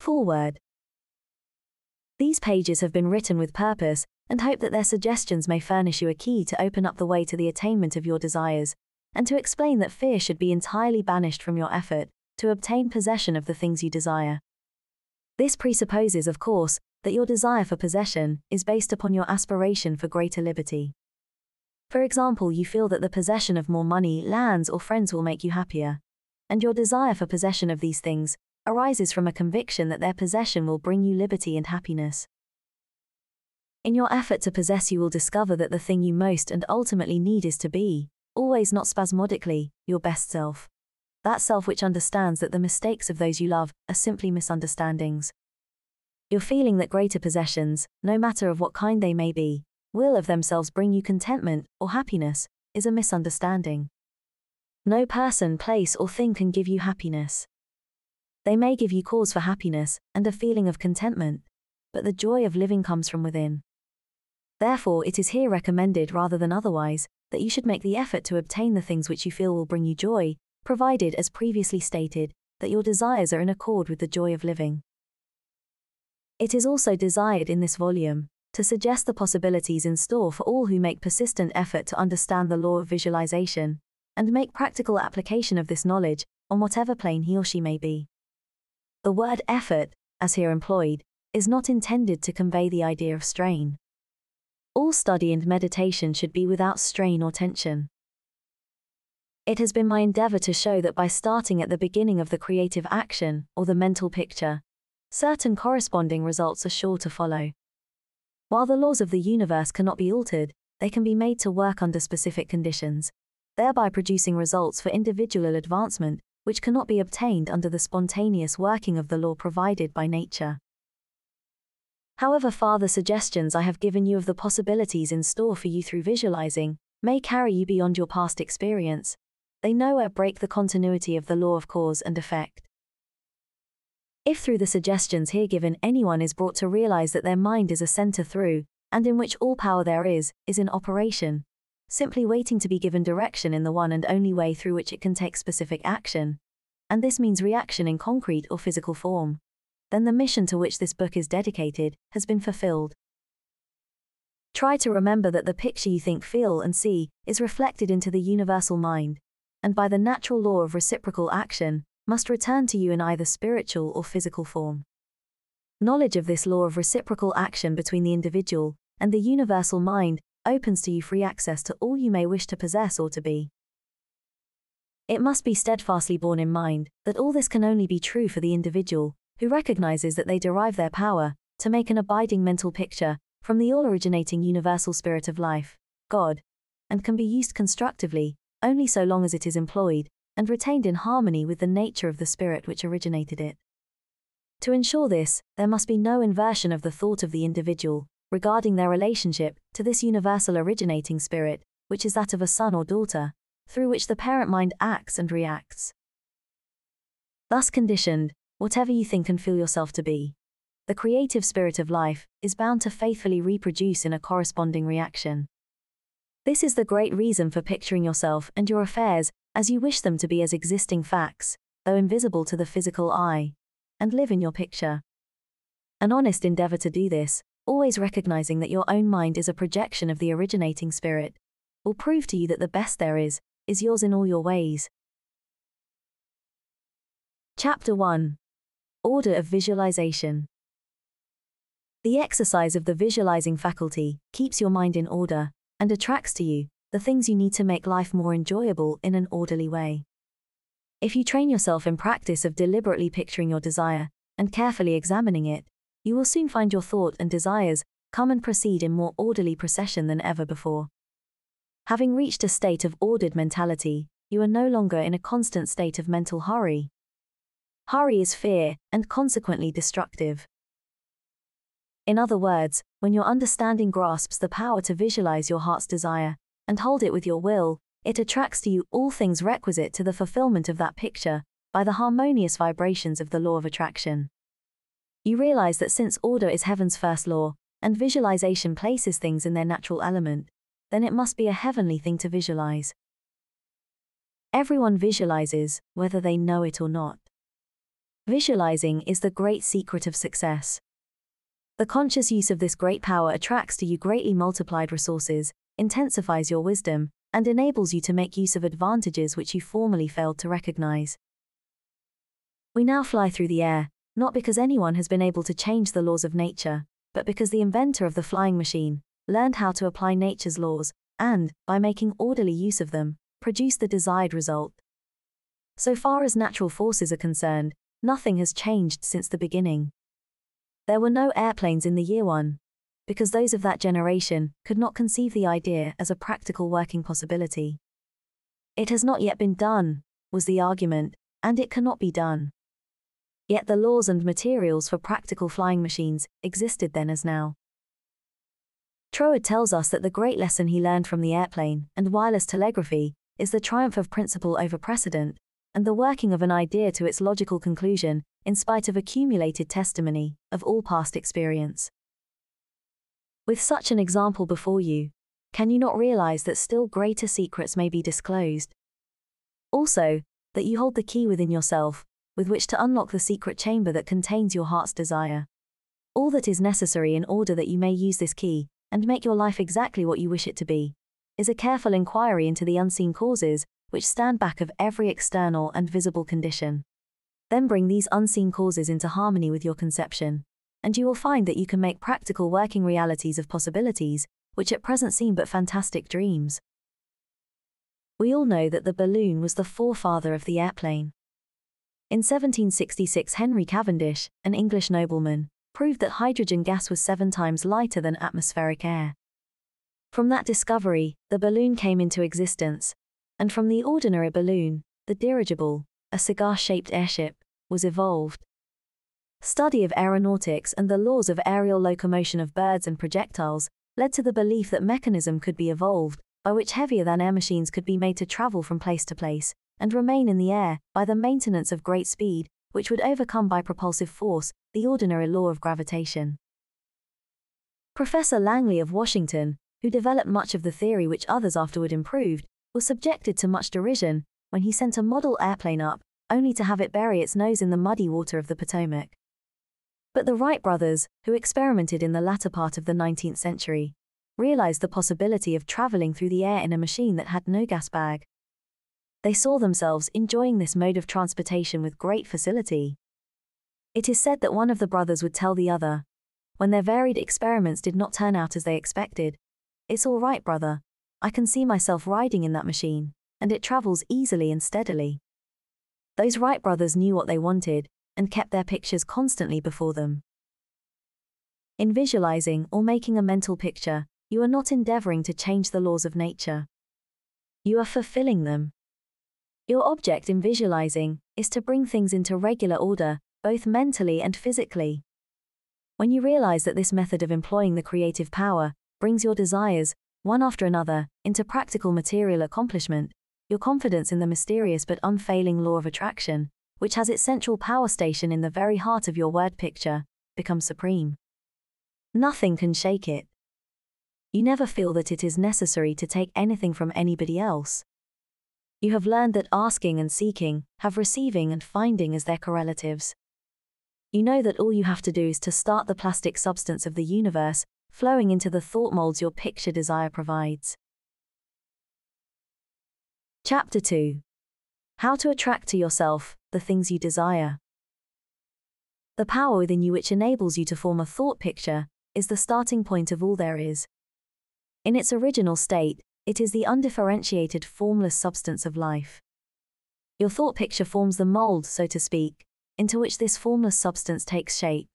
Forward. These pages have been written with purpose and hope that their suggestions may furnish you a key to open up the way to the attainment of your desires, and to explain that fear should be entirely banished from your effort to obtain possession of the things you desire. This presupposes, of course, that your desire for possession is based upon your aspiration for greater liberty. For example, you feel that the possession of more money, lands, or friends will make you happier, and your desire for possession of these things arises from a conviction that their possession will bring you liberty and happiness. In your effort to possess, you will discover that the thing you most and ultimately need is to be, always not spasmodically, your best self. That self which understands that the mistakes of those you love are simply misunderstandings. Your feeling that greater possessions, no matter of what kind they may be, will of themselves bring you contentment or happiness, is a misunderstanding. No person, place, or thing can give you happiness. They may give you cause for happiness and a feeling of contentment, but the joy of living comes from within. Therefore, it is here recommended rather than otherwise that you should make the effort to obtain the things which you feel will bring you joy, provided, as previously stated, that your desires are in accord with the joy of living. It is also desired in this volume to suggest the possibilities in store for all who make persistent effort to understand the law of visualization and make practical application of this knowledge on whatever plane he or she may be. The word effort, as here employed, is not intended to convey the idea of strain. All study and meditation should be without strain or tension. It has been my endeavor to show that by starting at the beginning of the creative action, or the mental picture, certain corresponding results are sure to follow. While the laws of the universe cannot be altered, they can be made to work under specific conditions, thereby producing results for individual advancement which cannot be obtained under the spontaneous working of the law provided by nature. However far the suggestions I have given you of the possibilities in store for you through visualizing may carry you beyond your past experience, they nowhere break the continuity of the law of cause and effect. If through the suggestions here given anyone is brought to realize that their mind is a center through, and in which all power there is, is in operation, simply waiting to be given direction in the one and only way through which it can take specific action, and this means reaction in concrete or physical form, then the mission to which this book is dedicated has been fulfilled. Try to remember that the picture you think, feel, and see is reflected into the universal mind, and by the natural law of reciprocal action, must return to you in either spiritual or physical form. Knowledge of this law of reciprocal action between the individual and the universal mind opens to you free access to all you may wish to possess or to be. It must be steadfastly borne in mind that all this can only be true for the individual, who recognizes that they derive their power to make an abiding mental picture from the all originating universal spirit of life, God, and can be used constructively only so long as it is employed and retained in harmony with the nature of the spirit which originated it. To ensure this, there must be no inversion of the thought of the individual, regarding their relationship to this universal originating spirit, which is that of a son or daughter, through which the parent mind acts and reacts. Thus conditioned, whatever you think and feel yourself to be, the creative spirit of life is bound to faithfully reproduce in a corresponding reaction. This is the great reason for picturing yourself and your affairs as you wish them to be as existing facts, though invisible to the physical eye, and live in your picture. An honest endeavor to do this always recognizing that your own mind is a projection of the originating spirit, will prove to you that the best there is, is yours in all your ways. Chapter 1 Order of Visualization The exercise of the visualizing faculty keeps your mind in order and attracts to you the things you need to make life more enjoyable in an orderly way. If you train yourself in practice of deliberately picturing your desire and carefully examining it, you will soon find your thought and desires come and proceed in more orderly procession than ever before. Having reached a state of ordered mentality, you are no longer in a constant state of mental hurry. Hurry is fear, and consequently destructive. In other words, when your understanding grasps the power to visualize your heart's desire and hold it with your will, it attracts to you all things requisite to the fulfillment of that picture by the harmonious vibrations of the law of attraction you realize that since order is heaven's first law, and visualization places things in their natural element, then it must be a heavenly thing to visualize. Everyone visualizes, whether they know it or not. Visualizing is the great secret of success. The conscious use of this great power attracts to you greatly multiplied resources, intensifies your wisdom, and enables you to make use of advantages which you formerly failed to recognize. We now fly through the air, not because anyone has been able to change the laws of nature, but because the inventor of the flying machine learned how to apply nature's laws, and, by making orderly use of them, produce the desired result. So far as natural forces are concerned, nothing has changed since the beginning. There were no airplanes in the year one, because those of that generation could not conceive the idea as a practical working possibility. It has not yet been done, was the argument, and it cannot be done. Yet the laws and materials for practical flying machines existed then as now. Troward tells us that the great lesson he learned from the airplane and wireless telegraphy is the triumph of principle over precedent, and the working of an idea to its logical conclusion in spite of accumulated testimony of all past experience. With such an example before you, can you not realize that still greater secrets may be disclosed? Also, that you hold the key within yourself with which to unlock the secret chamber that contains your heart's desire. All that is necessary in order that you may use this key and make your life exactly what you wish it to be is a careful inquiry into the unseen causes which stand back of every external and visible condition. Then bring these unseen causes into harmony with your conception, and you will find that you can make practical working realities of possibilities which at present seem but fantastic dreams. We all know that the balloon was the forefather of the airplane. In 1766, Henry Cavendish, an English nobleman, proved that hydrogen gas was seven times lighter than atmospheric air. From that discovery, the balloon came into existence, and from the ordinary balloon, the dirigible, a cigar shaped airship, was evolved. Study of aeronautics and the laws of aerial locomotion of birds and projectiles led to the belief that mechanism could be evolved, by which heavier than air machines could be made to travel from place to place, and remain in the air by the maintenance of great speed, which would overcome by propulsive force the ordinary law of gravitation. Professor Langley of Washington, who developed much of the theory which others afterward improved, was subjected to much derision when he sent a model airplane up, only to have it bury its nose in the muddy water of the Potomac. But the Wright brothers, who experimented in the latter part of the 19th century, realized the possibility of traveling through the air in a machine that had no gas bag they saw themselves enjoying this mode of transportation with great facility. It is said that one of the brothers would tell the other, when their varied experiments did not turn out as they expected, It's all right, brother. I can see myself riding in that machine, and it travels easily and steadily. Those Wright brothers knew what they wanted, and kept their pictures constantly before them. In visualizing or making a mental picture, you are not endeavoring to change the laws of nature. You are fulfilling them. Your object in visualizing is to bring things into regular order, both mentally and physically. When you realize that this method of employing the creative power brings your desires, one after another, into practical material accomplishment, your confidence in the mysterious but unfailing law of attraction, which has its central power station in the very heart of your word picture, becomes supreme. Nothing can shake it. You never feel that it is necessary to take anything from anybody else you have learned that asking and seeking have receiving and finding as their correlatives. You know that all you have to do is to start the plastic substance of the universe flowing into the thought molds your picture desire provides. Chapter 2 How to Attract to Yourself the Things You Desire. The power within you which enables you to form a thought picture is the starting point of all there is. In its original state, it is the undifferentiated, formless substance of life. Your thought picture forms the mold, so to speak, into which this formless substance takes shape.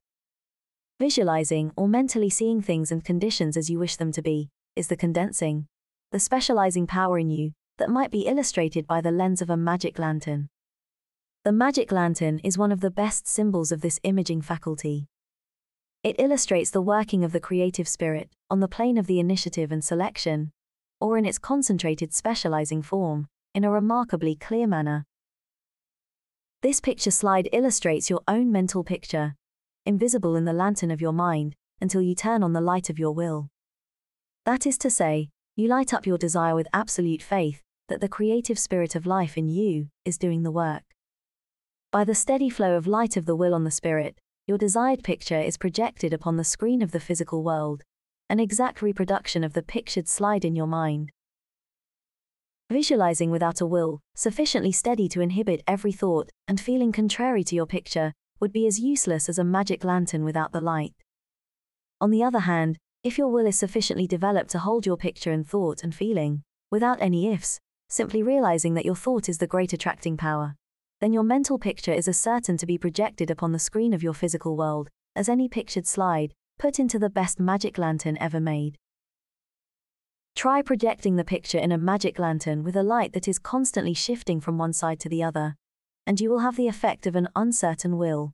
Visualizing or mentally seeing things and conditions as you wish them to be is the condensing, the specializing power in you that might be illustrated by the lens of a magic lantern. The magic lantern is one of the best symbols of this imaging faculty. It illustrates the working of the creative spirit on the plane of the initiative and selection, or in its concentrated specializing form, in a remarkably clear manner. This picture slide illustrates your own mental picture, invisible in the lantern of your mind, until you turn on the light of your will. That is to say, you light up your desire with absolute faith that the creative spirit of life in you is doing the work. By the steady flow of light of the will on the spirit, your desired picture is projected upon the screen of the physical world, an exact reproduction of the pictured slide in your mind. Visualizing without a will, sufficiently steady to inhibit every thought, and feeling contrary to your picture, would be as useless as a magic lantern without the light. On the other hand, if your will is sufficiently developed to hold your picture and thought and feeling, without any ifs, simply realizing that your thought is the great attracting power, then your mental picture is as certain to be projected upon the screen of your physical world as any pictured slide put into the best magic lantern ever made. Try projecting the picture in a magic lantern with a light that is constantly shifting from one side to the other, and you will have the effect of an uncertain will.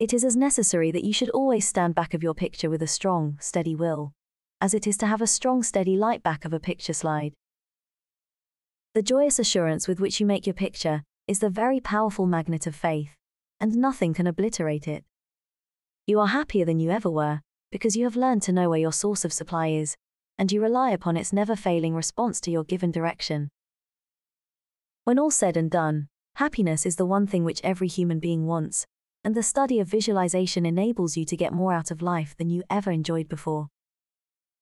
It is as necessary that you should always stand back of your picture with a strong, steady will, as it is to have a strong, steady light back of a picture slide. The joyous assurance with which you make your picture is the very powerful magnet of faith, and nothing can obliterate it. You are happier than you ever were, because you have learned to know where your source of supply is, and you rely upon its never failing response to your given direction. When all said and done, happiness is the one thing which every human being wants, and the study of visualization enables you to get more out of life than you ever enjoyed before.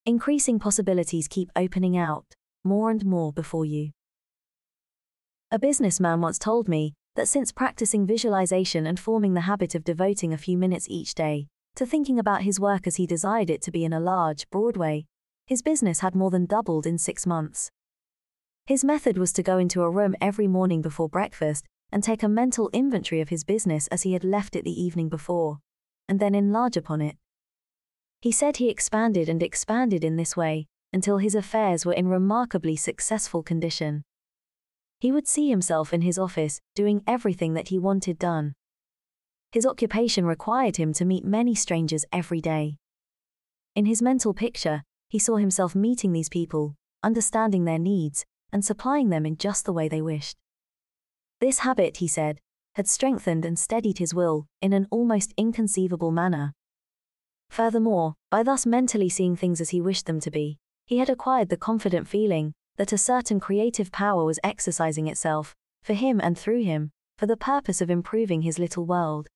Increasing possibilities keep opening out, more and more before you. A businessman once told me that since practicing visualization and forming the habit of devoting a few minutes each day to thinking about his work as he desired it to be in a large, broad way, his business had more than doubled in six months. His method was to go into a room every morning before breakfast and take a mental inventory of his business as he had left it the evening before, and then enlarge upon it. He said he expanded and expanded in this way until his affairs were in remarkably successful condition. He would see himself in his office doing everything that he wanted done. His occupation required him to meet many strangers every day. In his mental picture, he saw himself meeting these people, understanding their needs, and supplying them in just the way they wished. This habit, he said, had strengthened and steadied his will in an almost inconceivable manner. Furthermore, by thus mentally seeing things as he wished them to be, he had acquired the confident feeling that a certain creative power was exercising itself, for him and through him, for the purpose of improving his little world.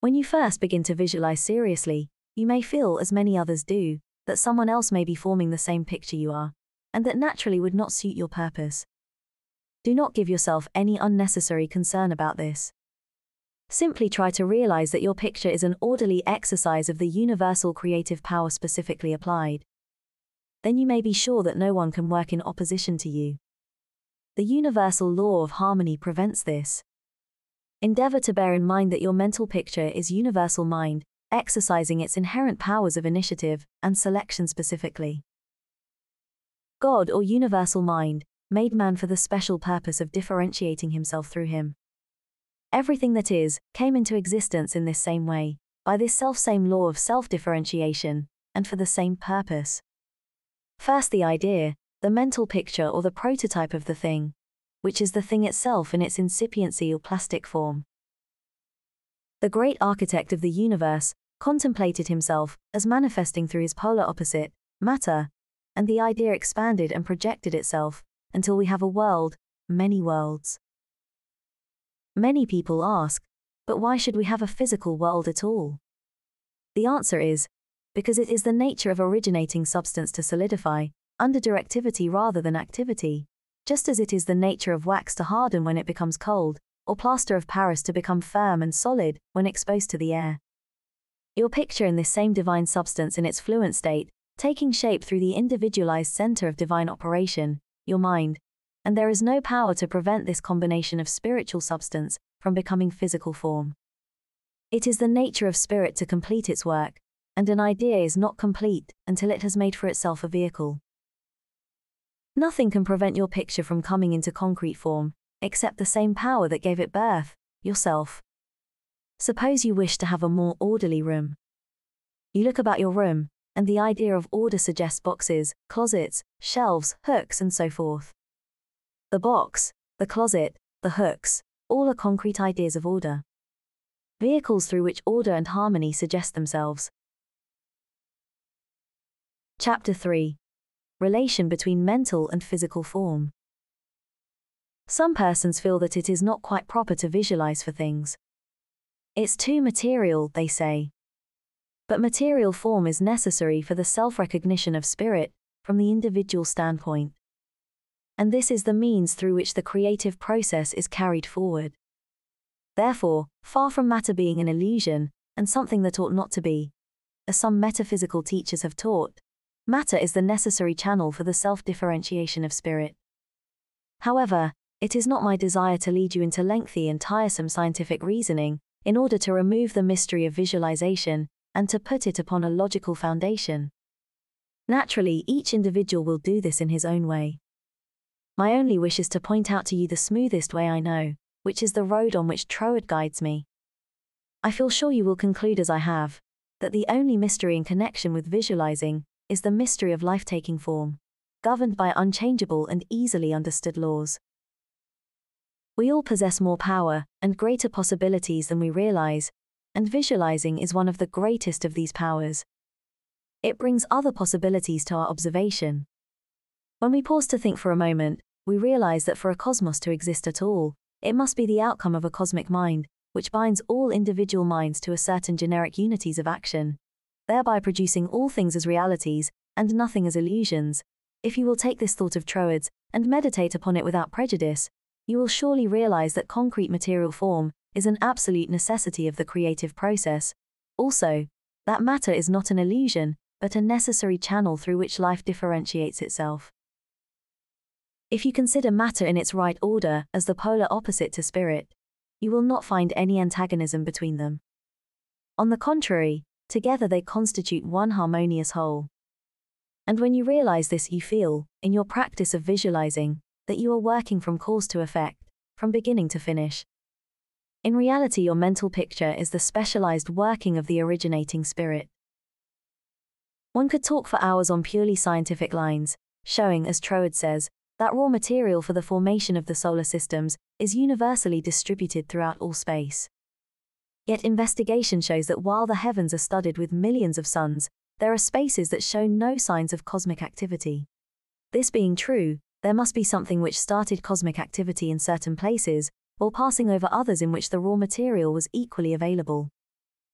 When you first begin to visualize seriously, you may feel, as many others do, that someone else may be forming the same picture you are, and that naturally would not suit your purpose. Do not give yourself any unnecessary concern about this. Simply try to realize that your picture is an orderly exercise of the universal creative power specifically applied. Then you may be sure that no one can work in opposition to you. The universal law of harmony prevents this. Endeavor to bear in mind that your mental picture is universal mind, exercising its inherent powers of initiative and selection specifically. God or universal mind made man for the special purpose of differentiating himself through him. Everything that is came into existence in this same way, by this self-same law of self-differentiation, and for the same purpose. First the idea, the mental picture or the prototype of the thing, which is the thing itself in its incipiency or plastic form. The great architect of the universe contemplated himself as manifesting through his polar opposite, matter, and the idea expanded and projected itself until we have a world, many worlds. Many people ask, but why should we have a physical world at all? The answer is, because it is the nature of originating substance to solidify, under directivity rather than activity, just as it is the nature of wax to harden when it becomes cold, or plaster of Paris to become firm and solid when exposed to the air. Your picture in this same divine substance in its fluent state, taking shape through the individualized center of divine operation, your mind, and there is no power to prevent this combination of spiritual substance from becoming physical form. It is the nature of spirit to complete its work, and an idea is not complete until it has made for itself a vehicle. Nothing can prevent your picture from coming into concrete form, except the same power that gave it birth, yourself. Suppose you wish to have a more orderly room. You look about your room, and the idea of order suggests boxes, closets, shelves, hooks, and so forth. The box, the closet, the hooks, all are concrete ideas of order. Vehicles through which order and harmony suggest themselves. Chapter 3 Relation between mental and physical form. Some persons feel that it is not quite proper to visualize for things. It's too material, they say. But material form is necessary for the self recognition of spirit from the individual standpoint. And this is the means through which the creative process is carried forward. Therefore, far from matter being an illusion, and something that ought not to be, as some metaphysical teachers have taught, matter is the necessary channel for the self differentiation of spirit. However, it is not my desire to lead you into lengthy and tiresome scientific reasoning in order to remove the mystery of visualization and to put it upon a logical foundation. Naturally, each individual will do this in his own way. My only wish is to point out to you the smoothest way I know, which is the road on which Troward guides me. I feel sure you will conclude as I have, that the only mystery in connection with visualizing is the mystery of life taking form, governed by unchangeable and easily understood laws. We all possess more power and greater possibilities than we realize, and visualizing is one of the greatest of these powers. It brings other possibilities to our observation. When we pause to think for a moment, we realize that for a cosmos to exist at all, it must be the outcome of a cosmic mind, which binds all individual minds to a certain generic unities of action, thereby producing all things as realities and nothing as illusions. If you will take this thought of Troward's and meditate upon it without prejudice, you will surely realize that concrete material form is an absolute necessity of the creative process. Also, that matter is not an illusion, but a necessary channel through which life differentiates itself. If you consider matter in its right order as the polar opposite to spirit, you will not find any antagonism between them. On the contrary, together they constitute one harmonious whole. And when you realize this, you feel, in your practice of visualizing, that you are working from cause to effect, from beginning to finish. In reality, your mental picture is the specialized working of the originating spirit. One could talk for hours on purely scientific lines, showing, as Troward says, that raw material for the formation of the solar systems is universally distributed throughout all space. Yet investigation shows that while the heavens are studded with millions of suns, there are spaces that show no signs of cosmic activity. This being true, there must be something which started cosmic activity in certain places, while passing over others in which the raw material was equally available.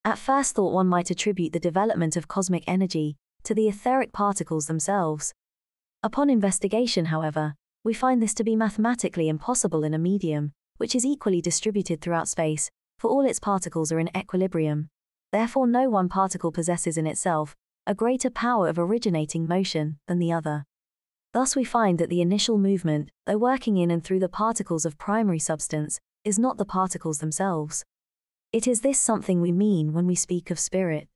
At first thought one might attribute the development of cosmic energy to the etheric particles themselves. Upon investigation, however, we find this to be mathematically impossible in a medium, which is equally distributed throughout space, for all its particles are in equilibrium. Therefore, no one particle possesses in itself a greater power of originating motion than the other. Thus we find that the initial movement, though working in and through the particles of primary substance, is not the particles themselves. It is this something we mean when we speak of spirit.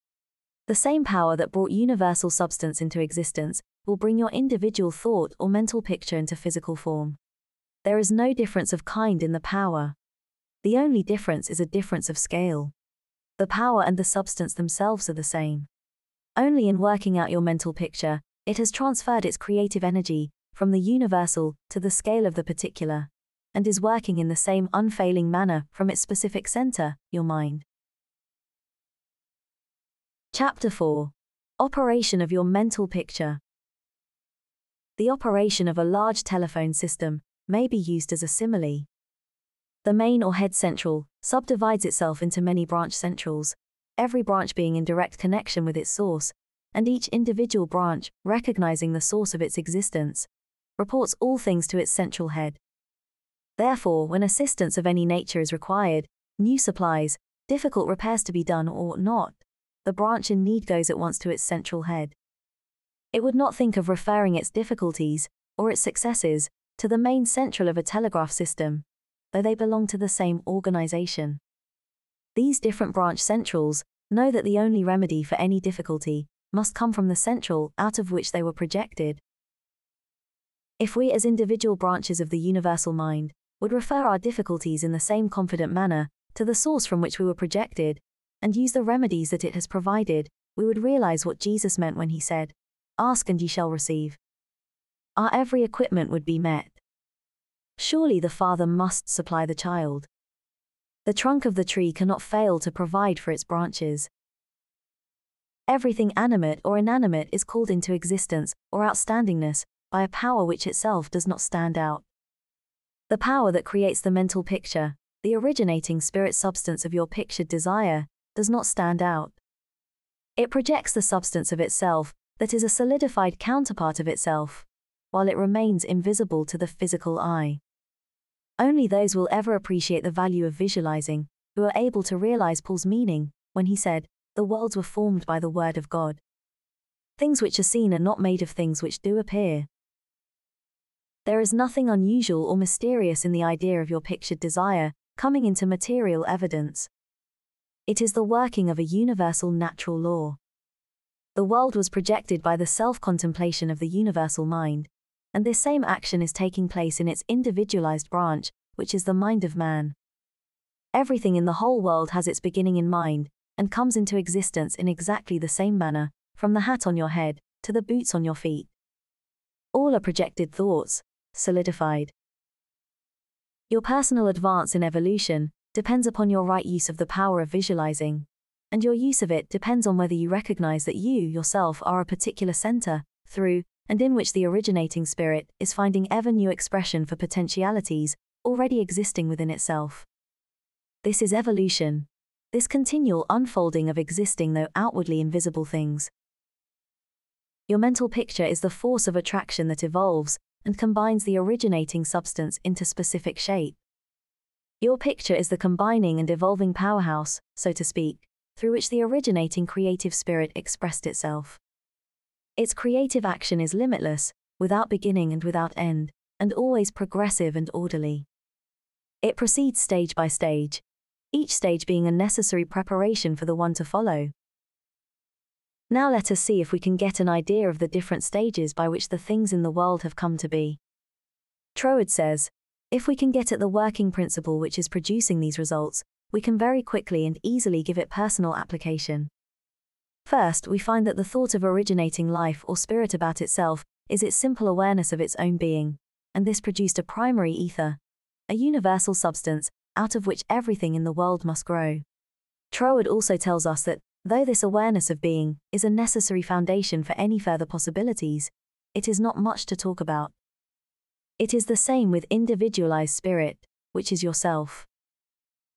The same power that brought universal substance into existence will bring your individual thought or mental picture into physical form. There is no difference of kind in the power. The only difference is a difference of scale. The power and the substance themselves are the same. Only in working out your mental picture it has transferred its creative energy from the universal to the scale of the particular, and is working in the same unfailing manner from its specific center, your mind. Chapter 4 Operation of your mental picture. The operation of a large telephone system may be used as a simile. The main or head central subdivides itself into many branch centrals, every branch being in direct connection with its source and each individual branch, recognizing the source of its existence, reports all things to its central head. Therefore, when assistance of any nature is required, new supplies, difficult repairs to be done or not, the branch in need goes at once to its central head. It would not think of referring its difficulties, or its successes, to the main central of a telegraph system, though they belong to the same organization. These different branch centrals know that the only remedy for any difficulty must come from the central, out of which they were projected. If we, as individual branches of the universal mind, would refer our difficulties in the same confident manner to the source from which we were projected, and use the remedies that it has provided, we would realize what Jesus meant when he said, Ask and ye shall receive. Our every equipment would be met. Surely the Father must supply the child. The trunk of the tree cannot fail to provide for its branches. Everything animate or inanimate is called into existence or outstandingness by a power which itself does not stand out. The power that creates the mental picture, the originating spirit substance of your pictured desire, does not stand out. It projects the substance of itself, that is a solidified counterpart of itself, while it remains invisible to the physical eye. Only those will ever appreciate the value of visualizing who are able to realize Paul's meaning when he said, The worlds were formed by the word of God. Things which are seen are not made of things which do appear. There is nothing unusual or mysterious in the idea of your pictured desire coming into material evidence. It is the working of a universal natural law. The world was projected by the self contemplation of the universal mind, and this same action is taking place in its individualized branch, which is the mind of man. Everything in the whole world has its beginning in mind, and comes into existence in exactly the same manner, from the hat on your head to the boots on your feet. All are projected thoughts, solidified. Your personal advance in evolution depends upon your right use of the power of visualizing, and your use of it depends on whether you recognize that you, yourself, are a particular center, through, and in which the originating spirit is finding ever new expression for potentialities already existing within itself. This is evolution, this continual unfolding of existing though outwardly invisible things. Your mental picture is the force of attraction that evolves and combines the originating substance into specific shape. Your picture is the combining and evolving powerhouse, so to speak, through which the originating creative spirit expressed itself. Its creative action is limitless, without beginning and without end, and always progressive and orderly. It proceeds stage by stage, each stage being a necessary preparation for the one to follow. Now let us see if we can get an idea of the different stages by which the things in the world have come to be. Troward says, if we can get at the working principle which is producing these results, we can very quickly and easily give it personal application. First, we find that the thought of originating life or spirit about itself is its simple awareness of its own being, and this produced a primary ether, a universal substance, out of which everything in the world must grow. Troward also tells us that, though this awareness of being is a necessary foundation for any further possibilities, it is not much to talk about. It is the same with individualized spirit, which is yourself.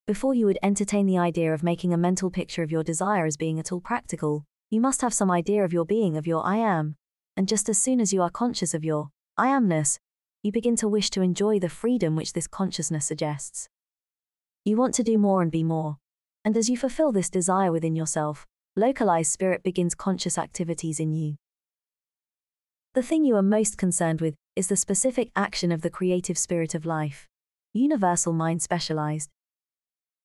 Before you would entertain the idea of making a mental picture of your desire as being at all practical, you must have some idea of your being, of your I am, and just as soon as you are conscious of your I amness, you begin to wish to enjoy the freedom which this consciousness suggests. You want to do more and be more. And as you fulfill this desire within yourself, localized spirit begins conscious activities in you. The thing you are most concerned with is the specific action of the creative spirit of life, universal mind specialized.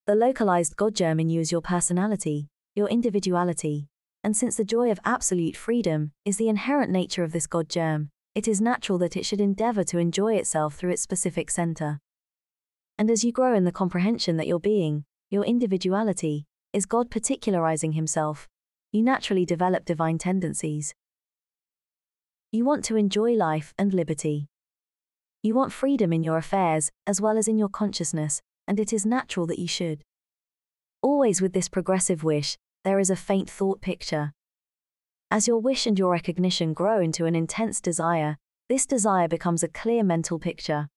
The localized God germ in you is your personality, your individuality, and since the joy of absolute freedom is the inherent nature of this God germ, it is natural that it should endeavor to enjoy itself through its specific center. And as you grow in the comprehension that your being, your individuality, is God particularizing Himself, you naturally develop divine tendencies. You want to enjoy life and liberty. You want freedom in your affairs, as well as in your consciousness, and it is natural that you should. Always with this progressive wish, there is a faint thought picture. As your wish and your recognition grow into an intense desire, this desire becomes a clear mental picture.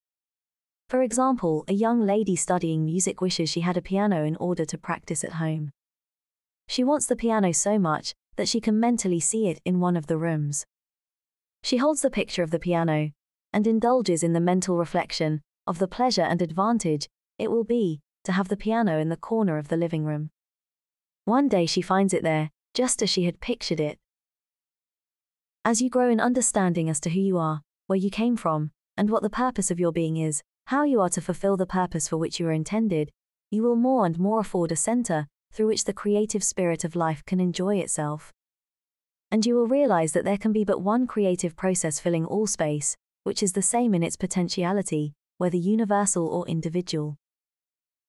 For example, a young lady studying music wishes she had a piano in order to practice at home. She wants the piano so much that she can mentally see it in one of the rooms. She holds the picture of the piano and indulges in the mental reflection of the pleasure and advantage it will be to have the piano in the corner of the living room. One day she finds it there, just as she had pictured it. As you grow in understanding as to who you are, where you came from, and what the purpose of your being is, how you are to fulfill the purpose for which you are intended, you will more and more afford a center through which the creative spirit of life can enjoy itself. And you will realize that there can be but one creative process filling all space, which is the same in its potentiality, whether universal or individual.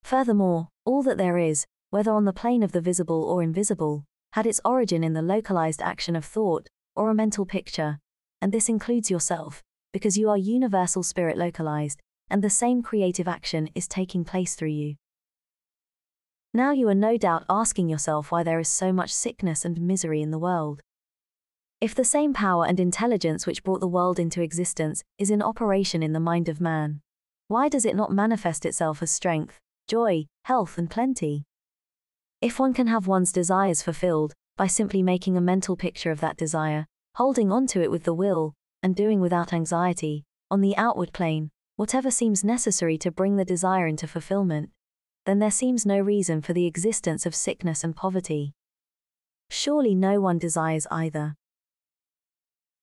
Furthermore, all that there is, whether on the plane of the visible or invisible, had its origin in the localized action of thought, or a mental picture, and this includes yourself, because you are universal spirit localized, and the same creative action is taking place through you. Now you are no doubt asking yourself why there is so much sickness and misery in the world. If the same power and intelligence which brought the world into existence is in operation in the mind of man, why does it not manifest itself as strength, joy, health, and plenty? If one can have one's desires fulfilled by simply making a mental picture of that desire, holding on to it with the will, and doing without anxiety, on the outward plane, whatever seems necessary to bring the desire into fulfillment, then there seems no reason for the existence of sickness and poverty. Surely no one desires either.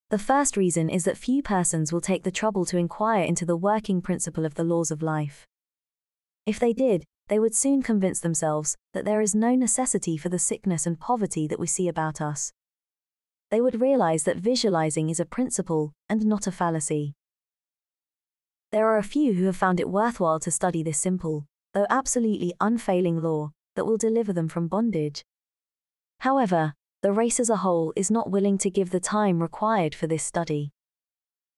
The first reason is that few persons will take the trouble to inquire into the working principle of the laws of life. If they did, they would soon convince themselves that there is no necessity for the sickness and poverty that we see about us. They would realize that visualizing is a principle and not a fallacy. There are a few who have found it worthwhile to study this simple, though absolutely unfailing law that will deliver them from bondage. However, the race as a whole is not willing to give the time required for this study.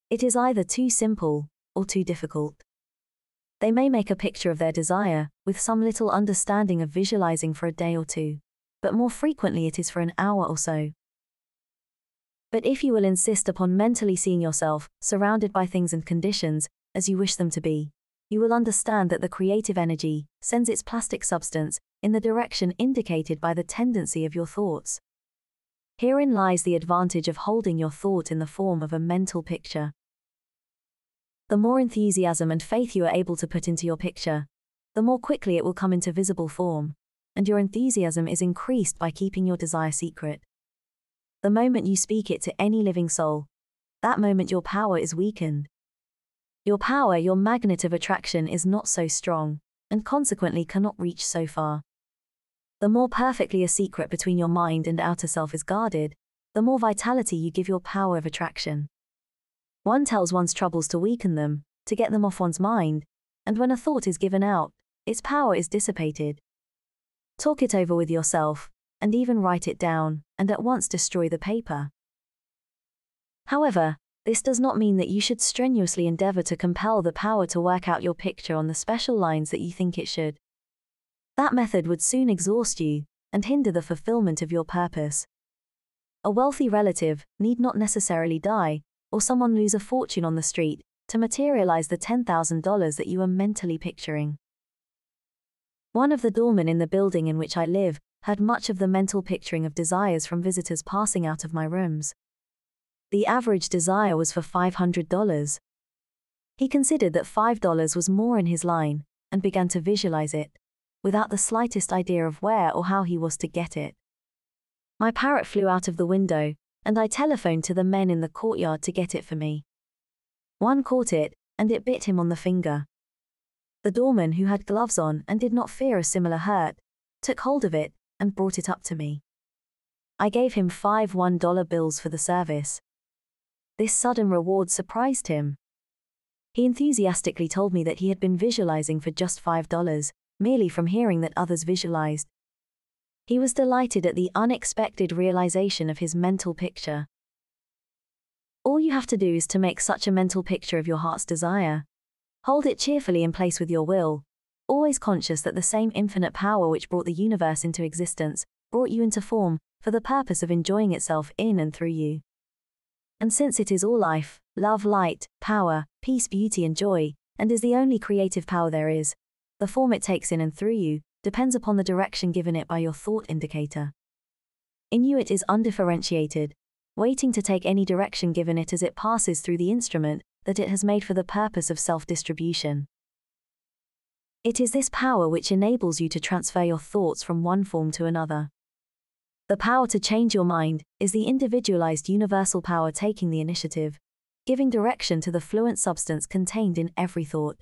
It is either too simple or too difficult. They may make a picture of their desire, with some little understanding of visualizing for a day or two, but more frequently it is for an hour or so. But if you will insist upon mentally seeing yourself, surrounded by things and conditions, as you wish them to be, you will understand that the creative energy sends its plastic substance in the direction indicated by the tendency of your thoughts. Herein lies the advantage of holding your thought in the form of a mental picture. The more enthusiasm and faith you are able to put into your picture, the more quickly it will come into visible form, and your enthusiasm is increased by keeping your desire secret. The moment you speak it to any living soul, that moment your power is weakened. Your power, your magnet of attraction is not so strong, and consequently cannot reach so far. The more perfectly a secret between your mind and outer self is guarded, the more vitality you give your power of attraction. One tells one's troubles to weaken them, to get them off one's mind, and when a thought is given out, its power is dissipated. Talk it over with yourself, and even write it down, and at once destroy the paper. However, this does not mean that you should strenuously endeavor to compel the power to work out your picture on the special lines that you think it should. That method would soon exhaust you and hinder the fulfillment of your purpose. A wealthy relative need not necessarily die, or someone lose a fortune on the street, to materialize the $10,000 that you are mentally picturing. One of the doormen in the building in which I live had much of the mental picturing of desires from visitors passing out of my rooms. The average desire was for $500. He considered that $5 was more in his line and began to visualize it, without the slightest idea of where or how he was to get it. My parrot flew out of the window, and I telephoned to the men in the courtyard to get it for me. One caught it, and it bit him on the finger. The doorman, who had gloves on and did not fear a similar hurt, took hold of it and brought it up to me. I gave him five $1 bills for the service. This sudden reward surprised him. He enthusiastically told me that he had been visualizing for just $5, merely from hearing that others visualized. He was delighted at the unexpected realization of his mental picture. All you have to do is to make such a mental picture of your heart's desire. Hold it cheerfully in place with your will, always conscious that the same infinite power which brought the universe into existence brought you into form for the purpose of enjoying itself in and through you. And since it is all life, love, light, power, peace, beauty, and joy, and is the only creative power there is, the form it takes in and through you depends upon the direction given it by your thought indicator. Inuit is undifferentiated, waiting to take any direction given it as it passes through the instrument that it has made for the purpose of self distribution. It is this power which enables you to transfer your thoughts from one form to another. The power to change your mind is the individualized universal power taking the initiative, giving direction to the fluent substance contained in every thought.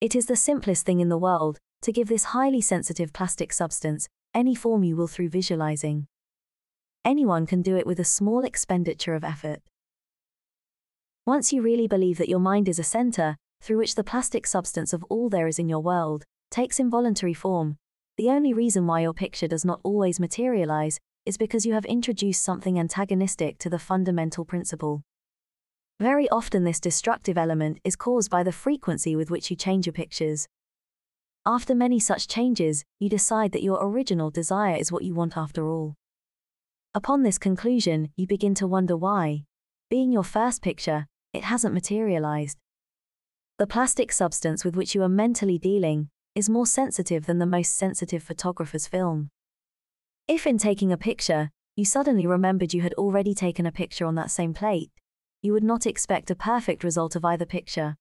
It is the simplest thing in the world to give this highly sensitive plastic substance any form you will through visualizing. Anyone can do it with a small expenditure of effort. Once you really believe that your mind is a center through which the plastic substance of all there is in your world takes involuntary form, the only reason why your picture does not always materialize is because you have introduced something antagonistic to the fundamental principle. Very often, this destructive element is caused by the frequency with which you change your pictures. After many such changes, you decide that your original desire is what you want after all. Upon this conclusion, you begin to wonder why, being your first picture, it hasn't materialized. The plastic substance with which you are mentally dealing is more sensitive than the most sensitive photographer's film. If in taking a picture, you suddenly remembered you had already taken a picture on that same plate, you would not expect a perfect result of either picture.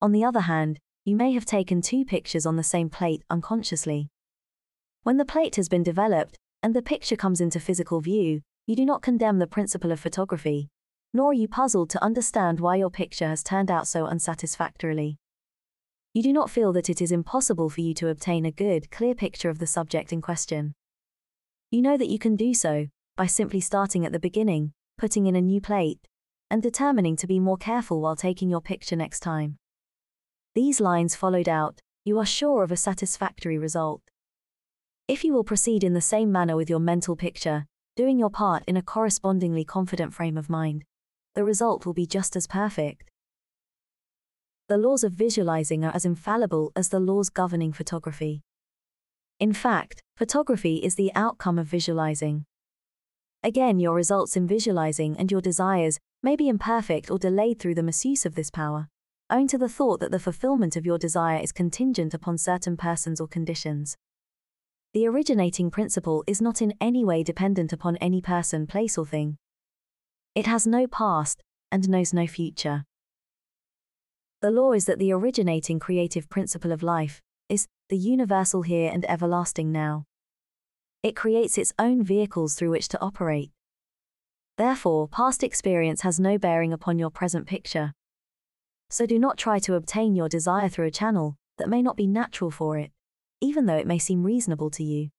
On the other hand, you may have taken two pictures on the same plate unconsciously. When the plate has been developed and the picture comes into physical view, you do not condemn the principle of photography, nor are you puzzled to understand why your picture has turned out so unsatisfactorily. You do not feel that it is impossible for you to obtain a good, clear picture of the subject in question. You know that you can do so by simply starting at the beginning, putting in a new plate, and determining to be more careful while taking your picture next time. These lines followed out, you are sure of a satisfactory result. If you will proceed in the same manner with your mental picture, doing your part in a correspondingly confident frame of mind, the result will be just as perfect. The laws of visualizing are as infallible as the laws governing photography. In fact, photography is the outcome of visualizing. Again, your results in visualizing and your desires may be imperfect or delayed through the misuse of this power, owing to the thought that the fulfillment of your desire is contingent upon certain persons or conditions. The originating principle is not in any way dependent upon any person, place, or thing. It has no past and knows no future. The law is that the originating creative principle of life is the universal here and everlasting now. It creates its own vehicles through which to operate. Therefore, past experience has no bearing upon your present picture. So do not try to obtain your desire through a channel that may not be natural for it even though it may seem reasonable to you.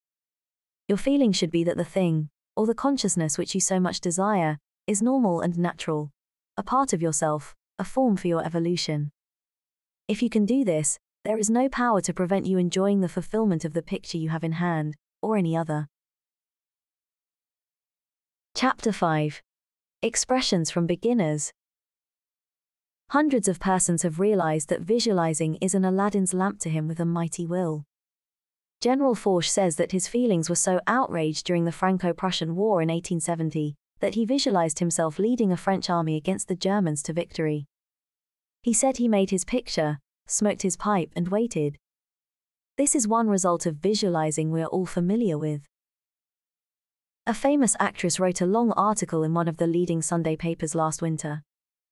Your feeling should be that the thing, or the consciousness which you so much desire, is normal and natural, a part of yourself, a form for your evolution. If you can do this, there is no power to prevent you enjoying the fulfillment of the picture you have in hand, or any other. Chapter 5 Expressions from Beginners Hundreds of persons have realized that visualizing is an Aladdin's lamp to him with a mighty will. General Foch says that his feelings were so outraged during the Franco-Prussian War in 1870 that he visualized himself leading a French army against the Germans to victory. He said he made his picture, smoked his pipe, and waited. This is one result of visualizing we are all familiar with. A famous actress wrote a long article in one of the leading Sunday papers last winter,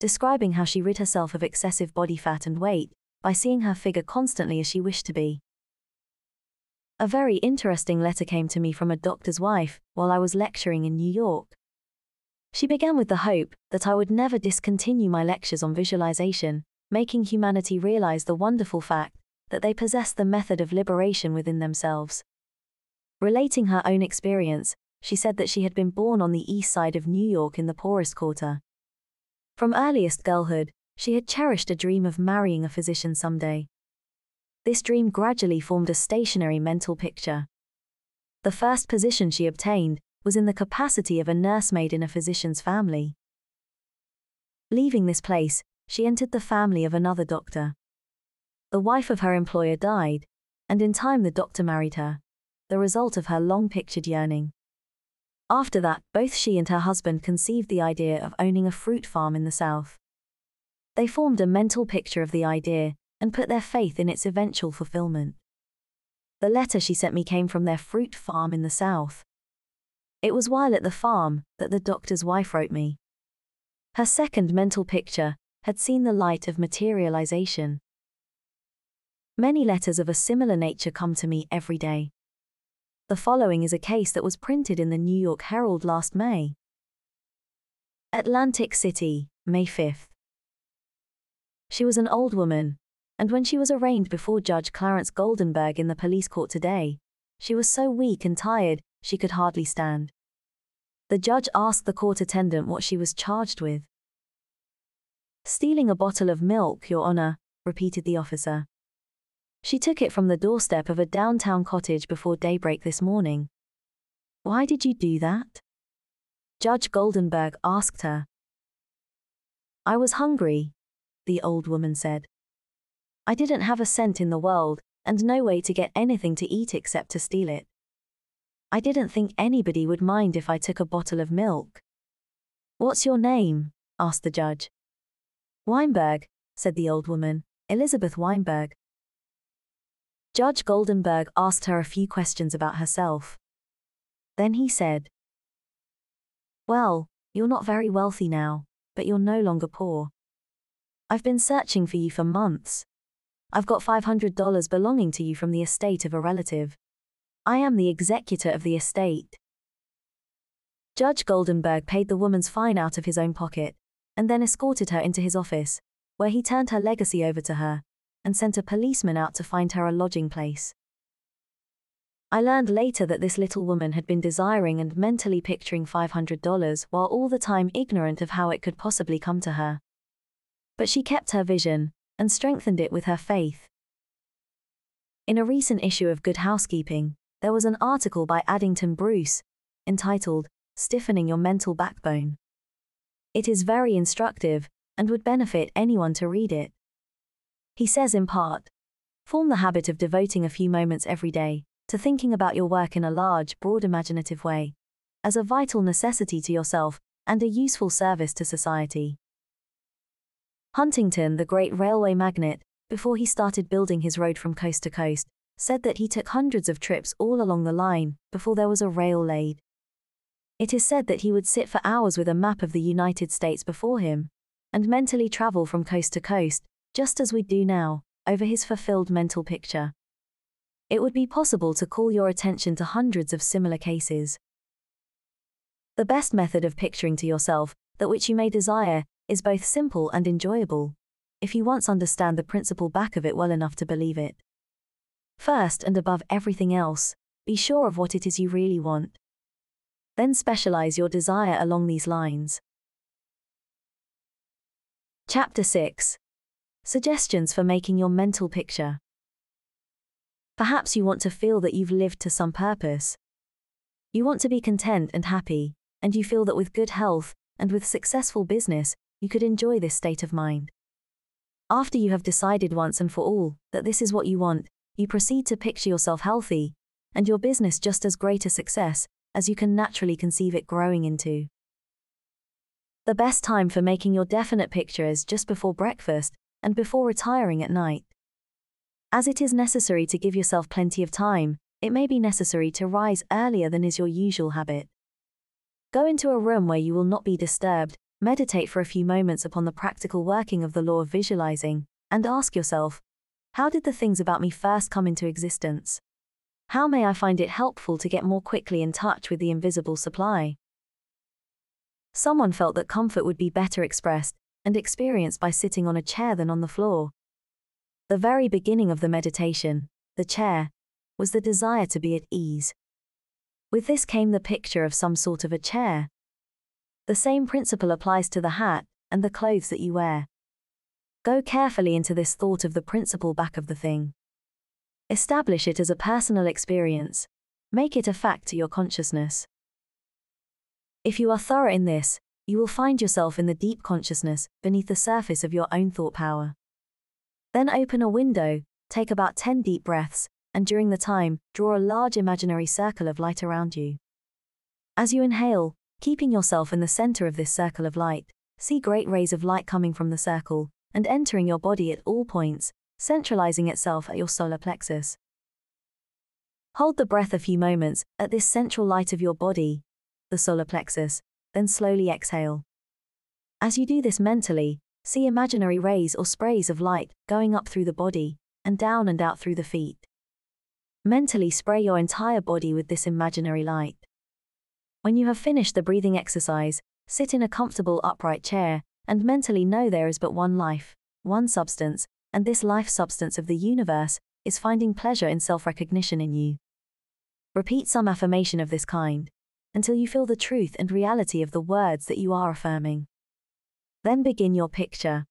describing how she rid herself of excessive body fat and weight by seeing her figure constantly as she wished to be. A very interesting letter came to me from a doctor's wife while I was lecturing in New York. She began with the hope that I would never discontinue my lectures on visualization, making humanity realize the wonderful fact that they possess the method of liberation within themselves. Relating her own experience, she said that she had been born on the east side of New York in the poorest quarter. From earliest girlhood, she had cherished a dream of marrying a physician someday. This dream gradually formed a stationary mental picture. The first position she obtained was in the capacity of a nursemaid in a physician's family. Leaving this place, she entered the family of another doctor. The wife of her employer died, and in time the doctor married her, the result of her long pictured yearning. After that, both she and her husband conceived the idea of owning a fruit farm in the South. They formed a mental picture of the idea and put their faith in its eventual fulfillment. The letter she sent me came from their fruit farm in the south. It was while at the farm that the doctor's wife wrote me. Her second mental picture had seen the light of materialization. Many letters of a similar nature come to me every day. The following is a case that was printed in the New York Herald last May. Atlantic City, May 5th. She was an old woman, and when she was arraigned before Judge Clarence Goldenberg in the police court today, she was so weak and tired she could hardly stand. The judge asked the court attendant what she was charged with. Stealing a bottle of milk, Your Honor, repeated the officer. She took it from the doorstep of a downtown cottage before daybreak this morning. Why did you do that? Judge Goldenberg asked her. I was hungry, the old woman said. I didn't have a cent in the world, and no way to get anything to eat except to steal it. I didn't think anybody would mind if I took a bottle of milk. What's your name? asked the judge. Weinberg, said the old woman, Elizabeth Weinberg. Judge Goldenberg asked her a few questions about herself. Then he said, Well, you're not very wealthy now, but you're no longer poor. I've been searching for you for months. I've got $500 belonging to you from the estate of a relative. I am the executor of the estate. Judge Goldenberg paid the woman's fine out of his own pocket, and then escorted her into his office, where he turned her legacy over to her, and sent a policeman out to find her a lodging place. I learned later that this little woman had been desiring and mentally picturing $500 while all the time ignorant of how it could possibly come to her. But she kept her vision, and strengthened it with her faith. In a recent issue of Good Housekeeping, there was an article by Addington Bruce, entitled, Stiffening Your Mental Backbone. It is very instructive, and would benefit anyone to read it. He says in part, Form the habit of devoting a few moments every day to thinking about your work in a large, broad imaginative way, as a vital necessity to yourself and a useful service to society. Huntington, the great railway magnate, before he started building his road from coast to coast, said that he took hundreds of trips all along the line before there was a rail laid. It is said that he would sit for hours with a map of the United States before him and mentally travel from coast to coast, just as we do now, over his fulfilled mental picture. It would be possible to call your attention to hundreds of similar cases. The best method of picturing to yourself that which you may desire is both simple and enjoyable, if you once understand the principle back of it well enough to believe it. First and above everything else, be sure of what it is you really want. Then specialize your desire along these lines. Chapter 6 Suggestions for making your mental picture. Perhaps you want to feel that you've lived to some purpose. You want to be content and happy, and you feel that with good health and with successful business, you could enjoy this state of mind. After you have decided once and for all that this is what you want, you proceed to picture yourself healthy, and your business just as great a success as you can naturally conceive it growing into. The best time for making your definite picture is just before breakfast and before retiring at night. As it is necessary to give yourself plenty of time, it may be necessary to rise earlier than is your usual habit. Go into a room where you will not be disturbed meditate for a few moments upon the practical working of the law of visualizing, and ask yourself, how did the things about me first come into existence? How may I find it helpful to get more quickly in touch with the invisible supply? Someone felt that comfort would be better expressed and experience by sitting on a chair than on the floor. The very beginning of the meditation, the chair, was the desire to be at ease. With this came the picture of some sort of a chair, the same principle applies to the hat and the clothes that you wear. Go carefully into this thought of the principle back of the thing. Establish it as a personal experience. Make it a fact to your consciousness. If you are thorough in this, you will find yourself in the deep consciousness beneath the surface of your own thought power. Then open a window, take about 10 deep breaths, and during the time, draw a large imaginary circle of light around you. As you inhale, Keeping yourself in the center of this circle of light, see great rays of light coming from the circle and entering your body at all points, centralizing itself at your solar plexus. Hold the breath a few moments at this central light of your body, the solar plexus, then slowly exhale. As you do this mentally, see imaginary rays or sprays of light going up through the body and down and out through the feet. Mentally spray your entire body with this imaginary light. When you have finished the breathing exercise, sit in a comfortable upright chair and mentally know there is but one life, one substance, and this life substance of the universe is finding pleasure in self recognition in you. Repeat some affirmation of this kind until you feel the truth and reality of the words that you are affirming. Then begin your picture.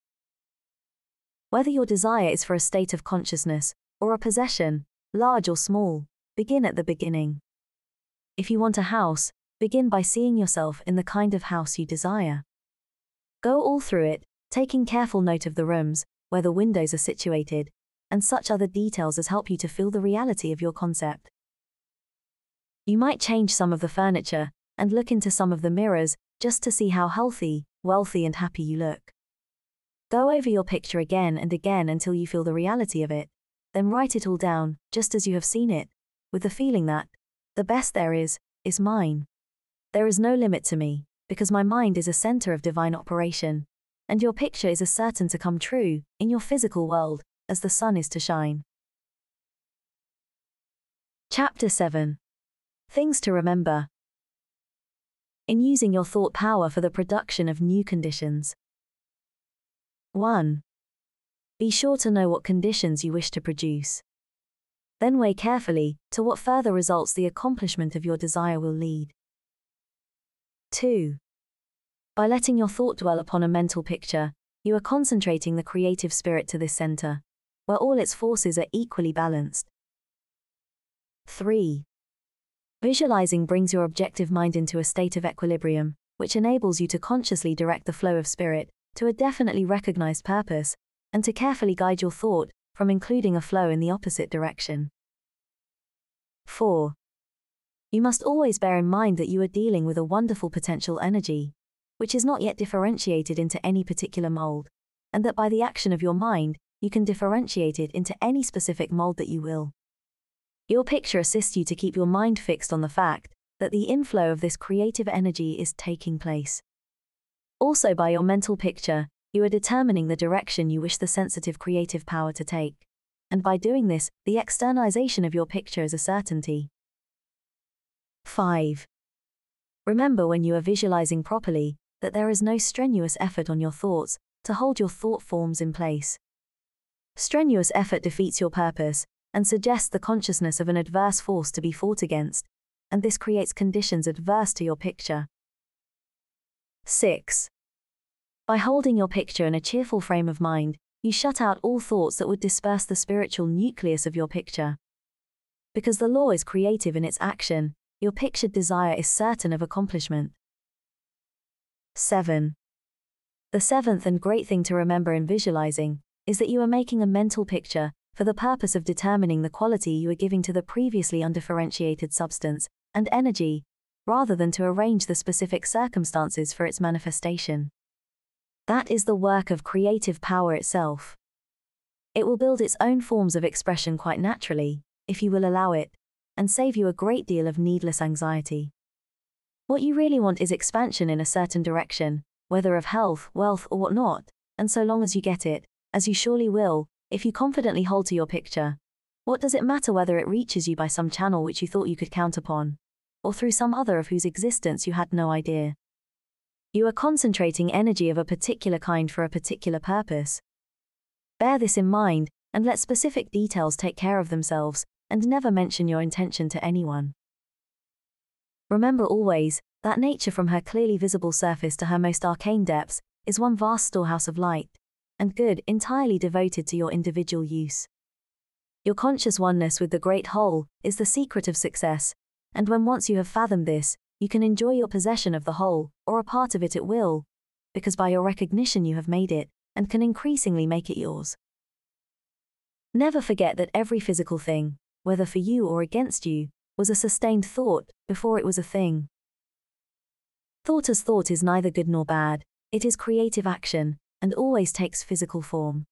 Whether your desire is for a state of consciousness or a possession, large or small, begin at the beginning. If you want a house, begin by seeing yourself in the kind of house you desire. Go all through it, taking careful note of the rooms, where the windows are situated, and such other details as help you to feel the reality of your concept. You might change some of the furniture and look into some of the mirrors just to see how healthy, wealthy, and happy you look. Go over your picture again and again until you feel the reality of it. Then write it all down, just as you have seen it, with the feeling that, the best there is, is mine. There is no limit to me, because my mind is a center of divine operation, and your picture is as certain to come true, in your physical world, as the sun is to shine. Chapter 7 Things to Remember In using your thought power for the production of new conditions. 1. Be sure to know what conditions you wish to produce. Then weigh carefully to what further results the accomplishment of your desire will lead. 2. By letting your thought dwell upon a mental picture, you are concentrating the creative spirit to this center, where all its forces are equally balanced. 3. Visualizing brings your objective mind into a state of equilibrium, which enables you to consciously direct the flow of spirit to a definitely recognized purpose, and to carefully guide your thought from including a flow in the opposite direction. 4. You must always bear in mind that you are dealing with a wonderful potential energy, which is not yet differentiated into any particular mold, and that by the action of your mind, you can differentiate it into any specific mold that you will. Your picture assists you to keep your mind fixed on the fact that the inflow of this creative energy is taking place. Also, by your mental picture, you are determining the direction you wish the sensitive creative power to take. And by doing this, the externalization of your picture is a certainty. 5. Remember when you are visualizing properly that there is no strenuous effort on your thoughts to hold your thought forms in place. Strenuous effort defeats your purpose and suggests the consciousness of an adverse force to be fought against, and this creates conditions adverse to your picture. 6. By holding your picture in a cheerful frame of mind, you shut out all thoughts that would disperse the spiritual nucleus of your picture. Because the law is creative in its action, your pictured desire is certain of accomplishment. 7. The seventh and great thing to remember in visualizing is that you are making a mental picture for the purpose of determining the quality you are giving to the previously undifferentiated substance and energy rather than to arrange the specific circumstances for its manifestation. That is the work of creative power itself. It will build its own forms of expression quite naturally, if you will allow it, and save you a great deal of needless anxiety. What you really want is expansion in a certain direction, whether of health, wealth, or whatnot, and so long as you get it, as you surely will, if you confidently hold to your picture, what does it matter whether it reaches you by some channel which you thought you could count upon? or through some other of whose existence you had no idea. You are concentrating energy of a particular kind for a particular purpose. Bear this in mind, and let specific details take care of themselves, and never mention your intention to anyone. Remember always that nature from her clearly visible surface to her most arcane depths is one vast storehouse of light, and good entirely devoted to your individual use. Your conscious oneness with the great whole is the secret of success, and when once you have fathomed this, you can enjoy your possession of the whole, or a part of it at will, because by your recognition you have made it, and can increasingly make it yours. Never forget that every physical thing, whether for you or against you, was a sustained thought before it was a thing. Thought as thought is neither good nor bad, it is creative action, and always takes physical form.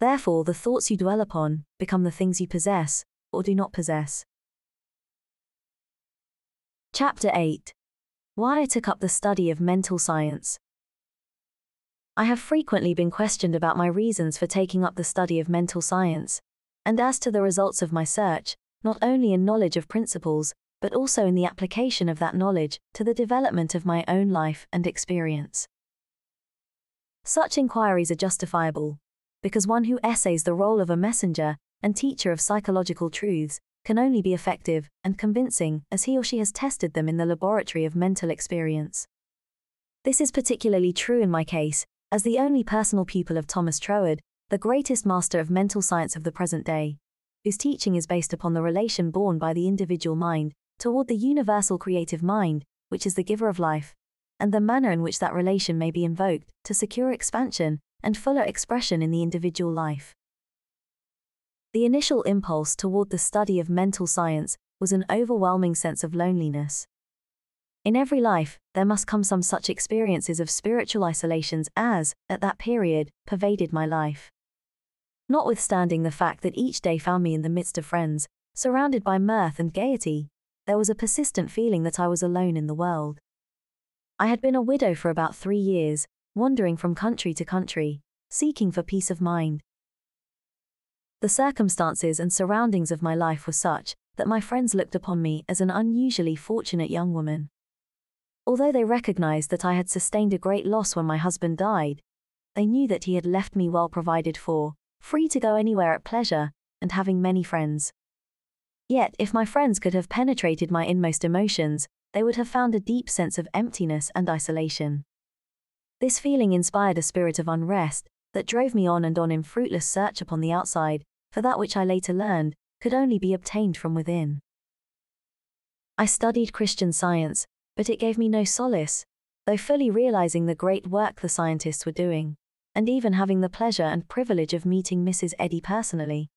Therefore, the thoughts you dwell upon become the things you possess, or do not possess. Chapter 8 Why I took up the study of mental science. I have frequently been questioned about my reasons for taking up the study of mental science, and as to the results of my search, not only in knowledge of principles, but also in the application of that knowledge to the development of my own life and experience. Such inquiries are justifiable, because one who essays the role of a messenger and teacher of psychological truths can only be effective and convincing as he or she has tested them in the laboratory of mental experience. This is particularly true in my case, as the only personal pupil of Thomas Troward, the greatest master of mental science of the present day, whose teaching is based upon the relation borne by the individual mind toward the universal creative mind, which is the giver of life, and the manner in which that relation may be invoked to secure expansion and fuller expression in the individual life. The initial impulse toward the study of mental science was an overwhelming sense of loneliness. In every life, there must come some such experiences of spiritual isolations as, at that period, pervaded my life. Notwithstanding the fact that each day found me in the midst of friends, surrounded by mirth and gaiety, there was a persistent feeling that I was alone in the world. I had been a widow for about three years, wandering from country to country, seeking for peace of mind. The circumstances and surroundings of my life were such that my friends looked upon me as an unusually fortunate young woman. Although they recognized that I had sustained a great loss when my husband died, they knew that he had left me well provided for, free to go anywhere at pleasure, and having many friends. Yet, if my friends could have penetrated my inmost emotions, they would have found a deep sense of emptiness and isolation. This feeling inspired a spirit of unrest that drove me on and on in fruitless search upon the outside for that which I later learned could only be obtained from within. I studied Christian science, but it gave me no solace, though fully realizing the great work the scientists were doing, and even having the pleasure and privilege of meeting Mrs. Eddy personally.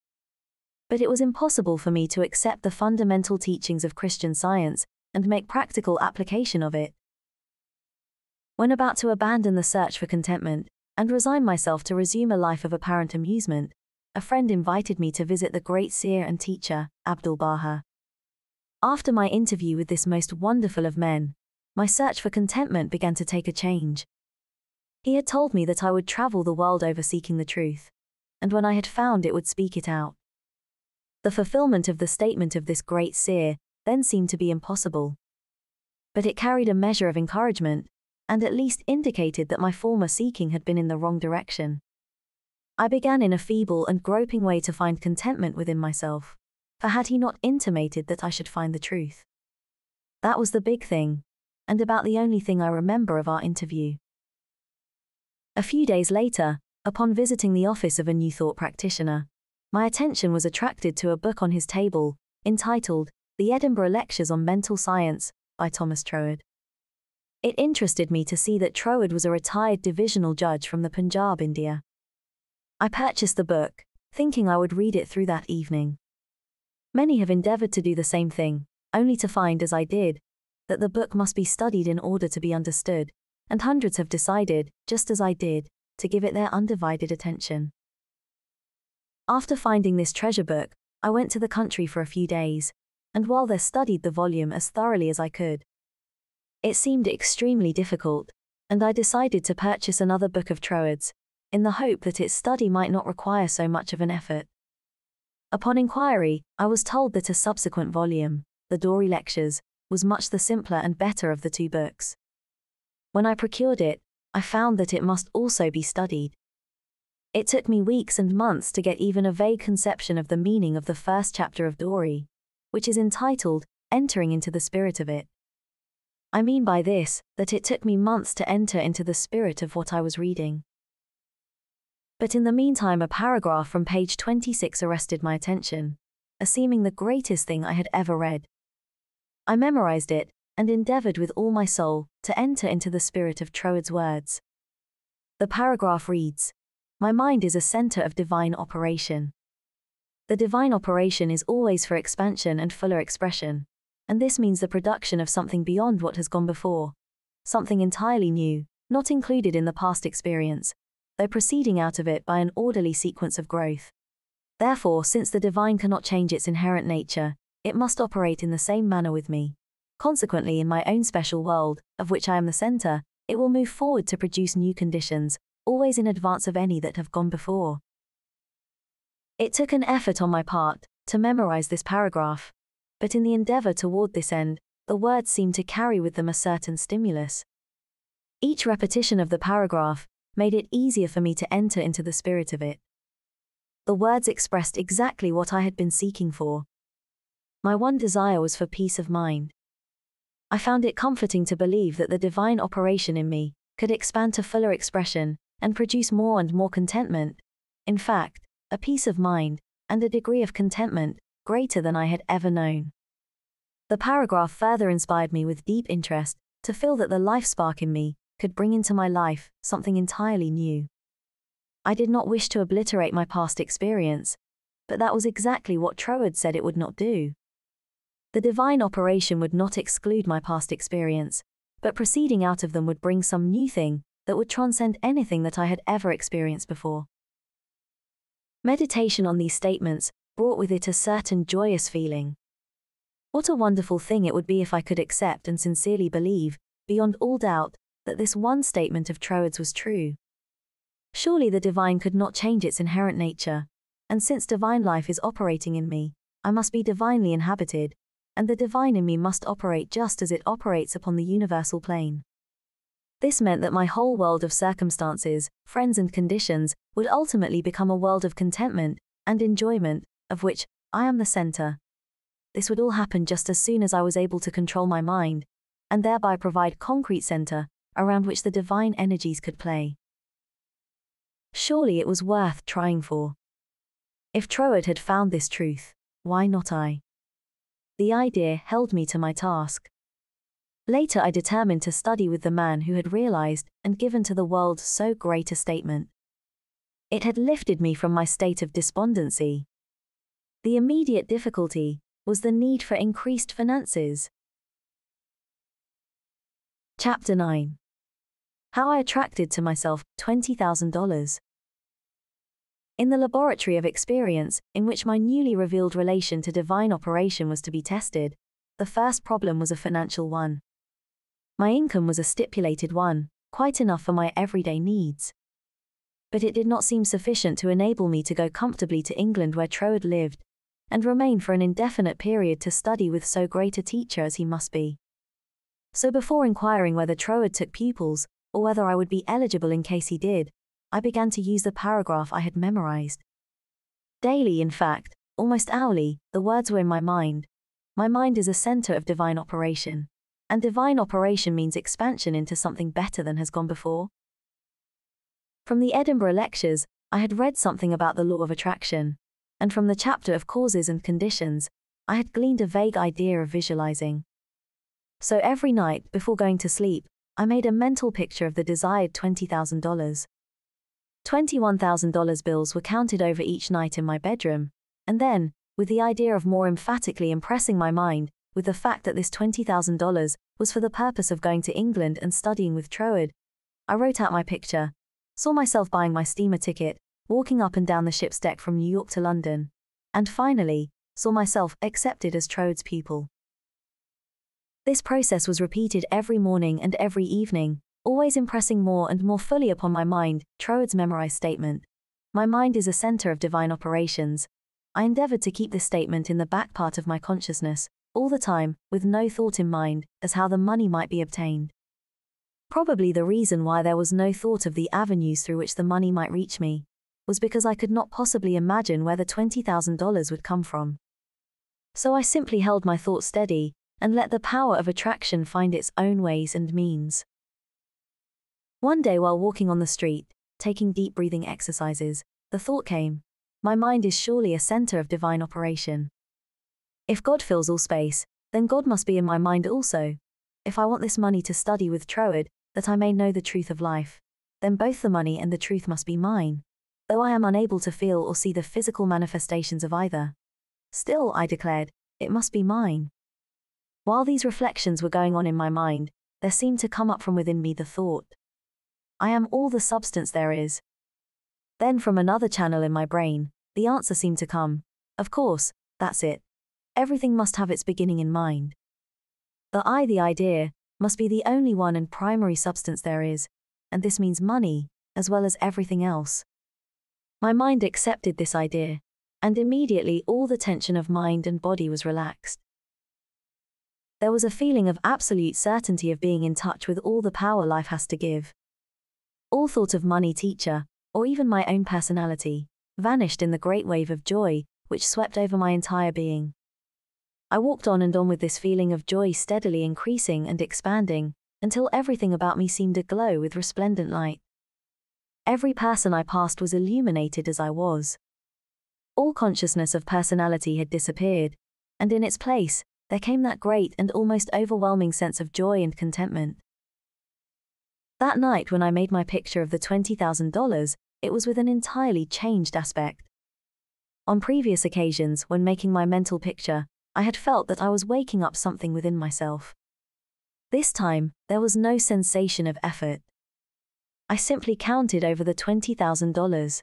But it was impossible for me to accept the fundamental teachings of Christian science and make practical application of it. When about to abandon the search for contentment and resign myself to resume a life of apparent amusement, a friend invited me to visit the great seer and teacher, Abdul Baha. After my interview with this most wonderful of men, my search for contentment began to take a change. He had told me that I would travel the world over seeking the truth, and when I had found it would speak it out. The fulfillment of the statement of this great seer then seemed to be impossible. But it carried a measure of encouragement, and at least indicated that my former seeking had been in the wrong direction. I began in a feeble and groping way to find contentment within myself for had he not intimated that I should find the truth? That was the big thing, and about the only thing I remember of our interview. A few days later, upon visiting the office of a New Thought practitioner, my attention was attracted to a book on his table, entitled The Edinburgh Lectures on Mental Science by Thomas Troward. It interested me to see that Troward was a retired divisional judge from the Punjab, India. I purchased the book, thinking I would read it through that evening. Many have endeavored to do the same thing, only to find, as I did, that the book must be studied in order to be understood, and hundreds have decided, just as I did, to give it their undivided attention. After finding this treasure book, I went to the country for a few days, and while there studied the volume as thoroughly as I could. It seemed extremely difficult, and I decided to purchase another book of Troward's, in the hope that its study might not require so much of an effort. Upon inquiry, I was told that a subsequent volume, The Doré Lectures, was much the simpler and better of the two books. When I procured it, I found that it must also be studied. It took me weeks and months to get even a vague conception of the meaning of the first chapter of Doré, which is entitled Entering into the Spirit of It. I mean by this that it took me months to enter into the spirit of what I was reading. But in the meantime, a paragraph from page 26 arrested my attention, as seeming the greatest thing I had ever read. I memorized it and endeavored with all my soul to enter into the spirit of Troward's words. The paragraph reads My mind is a center of divine operation. The divine operation is always for expansion and fuller expression, and this means the production of something beyond what has gone before, something entirely new, not included in the past experience, though proceeding out of it by an orderly sequence of growth. Therefore, since the divine cannot change its inherent nature, it must operate in the same manner with me. Consequently, in my own special world, of which I am the center, it will move forward to produce new conditions, always in advance of any that have gone before. It took an effort on my part to memorize this paragraph, but in the endeavor toward this end, the words seemed to carry with them a certain stimulus. Each repetition of the paragraph made it easier for me to enter into the spirit of it. The words expressed exactly what I had been seeking for. My one desire was for peace of mind. I found it comforting to believe that the divine operation in me could expand to fuller expression and produce more and more contentment. In fact, a peace of mind and a degree of contentment greater than I had ever known. The paragraph further inspired me with deep interest to feel that the life spark in me could bring into my life something entirely new. I did not wish to obliterate my past experience, but that was exactly what Troward said it would not do. The divine operation would not exclude my past experience, but proceeding out of them would bring some new thing that would transcend anything that I had ever experienced before. Meditation on these statements brought with it a certain joyous feeling. What a wonderful thing it would be if I could accept and sincerely believe, beyond all doubt, that this one statement of Troward's was true. Surely the divine could not change its inherent nature, and since divine life is operating in me, I must be divinely inhabited, and the divine in me must operate just as it operates upon the universal plane. This meant that my whole world of circumstances, friends, and conditions would ultimately become a world of contentment and enjoyment, of which I am the center. This would all happen just as soon as I was able to control my mind, and thereby provide concrete center around which the divine energies could play. Surely it was worth trying for. If Troward had found this truth, why not I? The idea held me to my task. Later, I determined to study with the man who had realized and given to the world so great a statement. It had lifted me from my state of despondency. The immediate difficulty was the need for increased finances. Chapter 9 How I attracted to myself $20,000. In the laboratory of experience, in which my newly revealed relation to divine operation was to be tested, the first problem was a financial one. My income was a stipulated one, quite enough for my everyday needs. But it did not seem sufficient to enable me to go comfortably to England where Troward lived, and remain for an indefinite period to study with so great a teacher as he must be. So before inquiring whether Troward took pupils, or whether I would be eligible in case he did, I began to use the paragraph I had memorized. Daily, in fact, almost hourly, the words were in my mind. My mind is a center of divine operation. And divine operation means expansion into something better than has gone before. From the Edinburgh lectures, I had read something about the law of attraction, and from the chapter of causes and conditions, I had gleaned a vague idea of visualizing. So every night, before going to sleep, I made a mental picture of the desired $20,000. $21,000 bills were counted over each night in my bedroom, and then, with the idea of more emphatically impressing my mind with the fact that this $20,000 was for the purpose of going to England and studying with Troward, I wrote out my picture, saw myself buying my steamer ticket, walking up and down the ship's deck from New York to London, and finally, saw myself accepted as Troward's pupil. This process was repeated every morning and every evening, always impressing more and more fully upon my mind Troward's memorized statement. My mind is a center of divine operations. I endeavored to keep this statement in the back part of my consciousness, all the time, with no thought in mind as how the money might be obtained. Probably the reason why there was no thought of the avenues through which the money might reach me was because I could not possibly imagine where the $20,000 would come from. So I simply held my thoughts steady and let the power of attraction find its own ways and means. One day while walking on the street, taking deep breathing exercises, the thought came My mind is surely a center of divine operation. If God fills all space, then God must be in my mind also. If I want this money to study with Troward, that I may know the truth of life, then both the money and the truth must be mine, though I am unable to feel or see the physical manifestations of either. Still, I declared, it must be mine. While these reflections were going on in my mind, there seemed to come up from within me the thought I am all the substance there is. Then from another channel in my brain, the answer seemed to come. Of course, that's it. Everything must have its beginning in mind. The I, the idea, must be the only one and primary substance there is, and this means money, as well as everything else. My mind accepted this idea, and immediately all the tension of mind and body was relaxed. There was a feeling of absolute certainty of being in touch with all the power life has to give. All thought of money teacher, or even my own personality, vanished in the great wave of joy which swept over my entire being. I walked on and on with this feeling of joy steadily increasing and expanding, until everything about me seemed aglow with resplendent light. Every person I passed was illuminated as I was. All consciousness of personality had disappeared, and in its place, there came that great and almost overwhelming sense of joy and contentment. That night when I made my picture of the $20,000, it was with an entirely changed aspect. On previous occasions, when making my mental picture, I had felt that I was waking up something within myself. This time, there was no sensation of effort. I simply counted over the $20,000.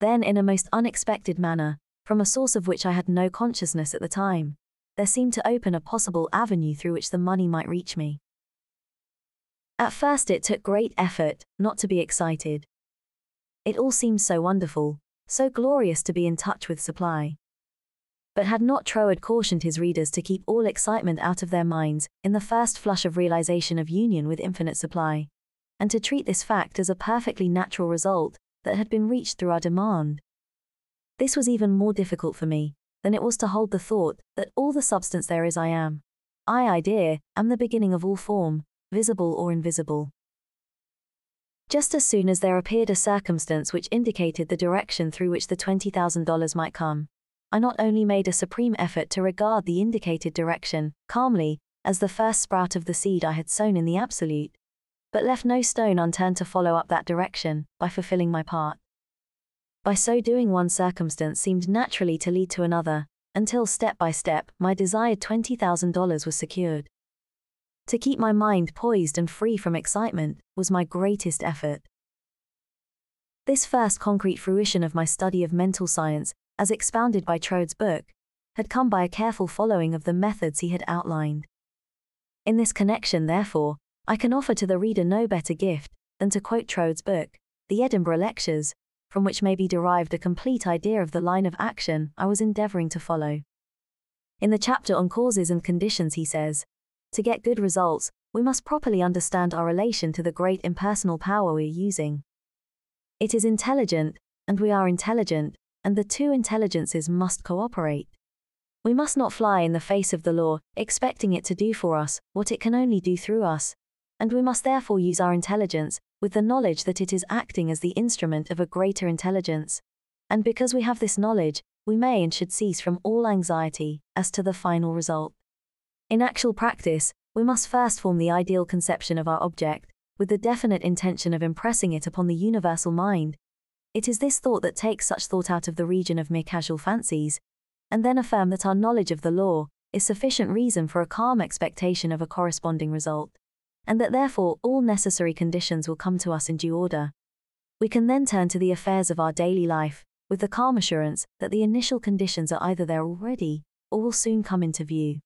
Then, in a most unexpected manner, from a source of which I had no consciousness at the time, there seemed to open a possible avenue through which the money might reach me. At first, it took great effort not to be excited. It all seemed so wonderful, so glorious to be in touch with supply. But had not Troward cautioned his readers to keep all excitement out of their minds in the first flush of realization of union with infinite supply, and to treat this fact as a perfectly natural result that had been reached through our demand? This was even more difficult for me than it was to hold the thought that all the substance there is I am. I idea am the beginning of all form, visible or invisible. Just as soon as there appeared a circumstance which indicated the direction through which the $20,000 might come, I not only made a supreme effort to regard the indicated direction, calmly, as the first sprout of the seed I had sown in the Absolute, but left no stone unturned to follow up that direction, by fulfilling my part. By so doing, one circumstance seemed naturally to lead to another, until step by step, my desired $20,000 was secured. To keep my mind poised and free from excitement was my greatest effort. This first concrete fruition of my study of mental science as expounded by Troward's book, had come by a careful following of the methods he had outlined. In this connection, therefore, I can offer to the reader no better gift than to quote Troward's book, The Edinburgh Lectures, from which may be derived a complete idea of the line of action I was endeavoring to follow. In the chapter on causes and conditions, he says, To get good results, we must properly understand our relation to the great impersonal power we are using. It is intelligent, and we are intelligent, and the two intelligences must cooperate. We must not fly in the face of the law, expecting it to do for us what it can only do through us, and we must therefore use our intelligence with the knowledge that it is acting as the instrument of a greater intelligence. And because we have this knowledge, we may and should cease from all anxiety as to the final result. In actual practice, we must first form the ideal conception of our object, with the definite intention of impressing it upon the universal mind, it is this thought that takes such thought out of the region of mere casual fancies, and then affirm that our knowledge of the law is sufficient reason for a calm expectation of a corresponding result, and that therefore all necessary conditions will come to us in due order. We can then turn to the affairs of our daily life, with the calm assurance that the initial conditions are either there already or will soon come into view.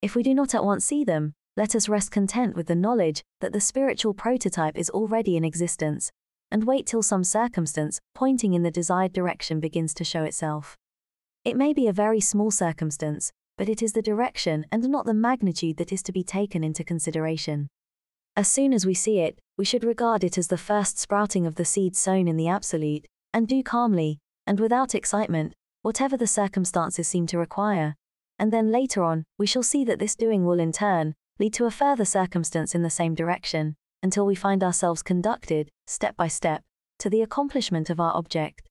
If we do not at once see them, let us rest content with the knowledge that the spiritual prototype is already in existence and wait till some circumstance pointing in the desired direction begins to show itself. It may be a very small circumstance, but it is the direction and not the magnitude that is to be taken into consideration. As soon as we see it, we should regard it as the first sprouting of the seed sown in the Absolute, and do calmly, and without excitement, whatever the circumstances seem to require. And then later on, we shall see that this doing will in turn lead to a further circumstance in the same direction, until we find ourselves conducted, step by step, to the accomplishment of our object.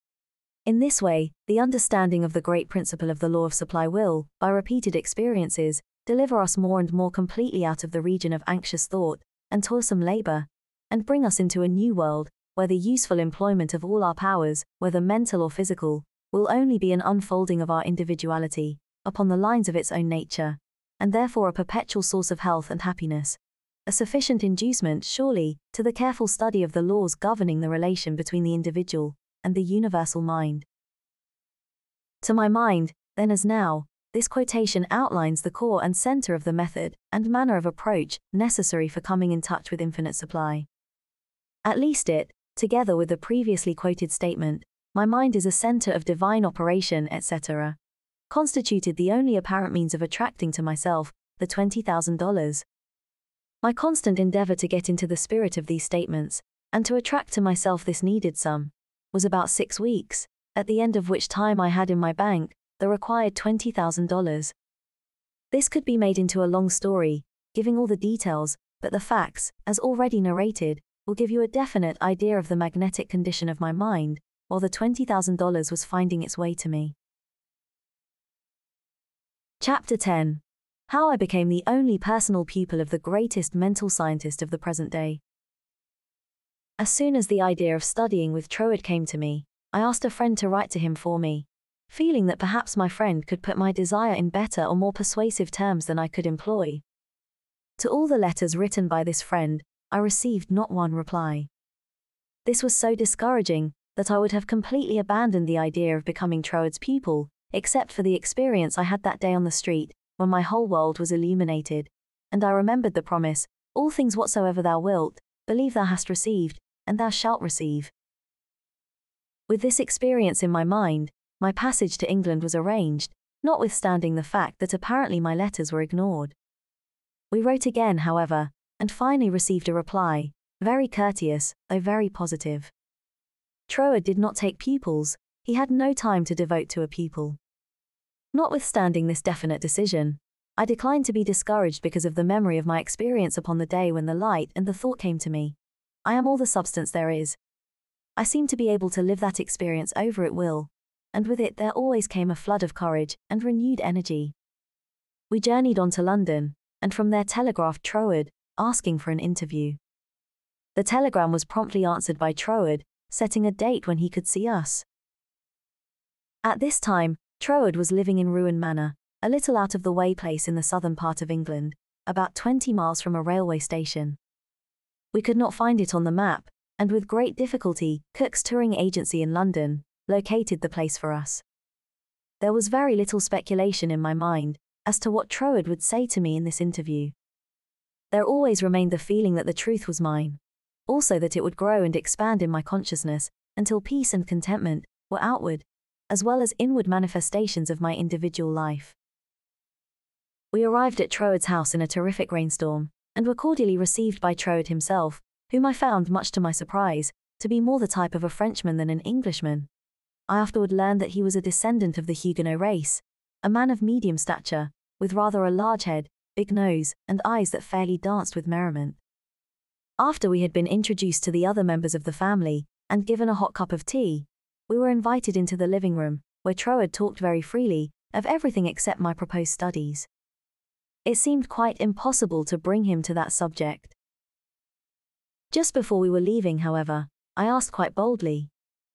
In this way, the understanding of the great principle of the law of supply will, by repeated experiences, deliver us more and more completely out of the region of anxious thought and toilsome labor, and bring us into a new world, where the useful employment of all our powers, whether mental or physical, will only be an unfolding of our individuality, upon the lines of its own nature, and therefore a perpetual source of health and happiness a sufficient inducement, surely, to the careful study of the laws governing the relation between the individual and the universal mind. To my mind, then as now, this quotation outlines the core and center of the method and manner of approach necessary for coming in touch with infinite supply. At least it, together with the previously quoted statement, my mind is a center of divine operation, etc., constituted the only apparent means of attracting to myself the $20,000 my constant endeavor to get into the spirit of these statements, and to attract to myself this needed sum, was about six weeks, at the end of which time I had in my bank the required $20,000. This could be made into a long story, giving all the details, but the facts, as already narrated, will give you a definite idea of the magnetic condition of my mind while the $20,000 was finding its way to me. Chapter 10 how I became the only personal pupil of the greatest mental scientist of the present day. As soon as the idea of studying with Troward came to me, I asked a friend to write to him for me. feeling that perhaps my friend could put my desire in better or more persuasive terms than I could employ. To all the letters written by this friend, I received not one reply. This was so discouraging that I would have completely abandoned the idea of becoming Troward's pupil, except for the experience I had that day on the street, when my whole world was illuminated, and I remembered the promise, All things whatsoever thou wilt, believe thou hast received, and thou shalt receive. With this experience in my mind, my passage to England was arranged, notwithstanding the fact that apparently my letters were ignored. We wrote again, however, and finally received a reply, very courteous, though very positive. Troward did not take pupils, he had no time to devote to a pupil. Notwithstanding this definite decision, I declined to be discouraged because of the memory of my experience upon the day when the light and the thought came to me. I am all the substance there is. I seemed to be able to live that experience over at will, and with it there always came a flood of courage and renewed energy. We journeyed on to London, and from there telegraphed Troward, asking for an interview. The telegram was promptly answered by Troward, setting a date when he could see us. At this time, Troward was living in Ruan Manor, a little out of the way place in the southern part of England, about 20 miles from a railway station. We could not find it on the map, and with great difficulty, Cook's touring agency in London located the place for us. There was very little speculation in my mind as to what Troward would say to me in this interview. There always remained the feeling that the truth was mine, also that it would grow and expand in my consciousness until peace and contentment were outward, as well as inward manifestations of my individual life. We arrived at Troward's house in a terrific rainstorm, and were cordially received by Troward himself, whom I found, much to my surprise, to be more the type of a Frenchman than an Englishman. I afterward learned that he was a descendant of the Huguenot race, a man of medium stature, with rather a large head, big nose, and eyes that fairly danced with merriment. After we had been introduced to the other members of the family, and given a hot cup of tea, we were invited into the living room, where Troward talked very freely, of everything except my proposed studies. It seemed quite impossible to bring him to that subject. Just before we were leaving, however, I asked quite boldly,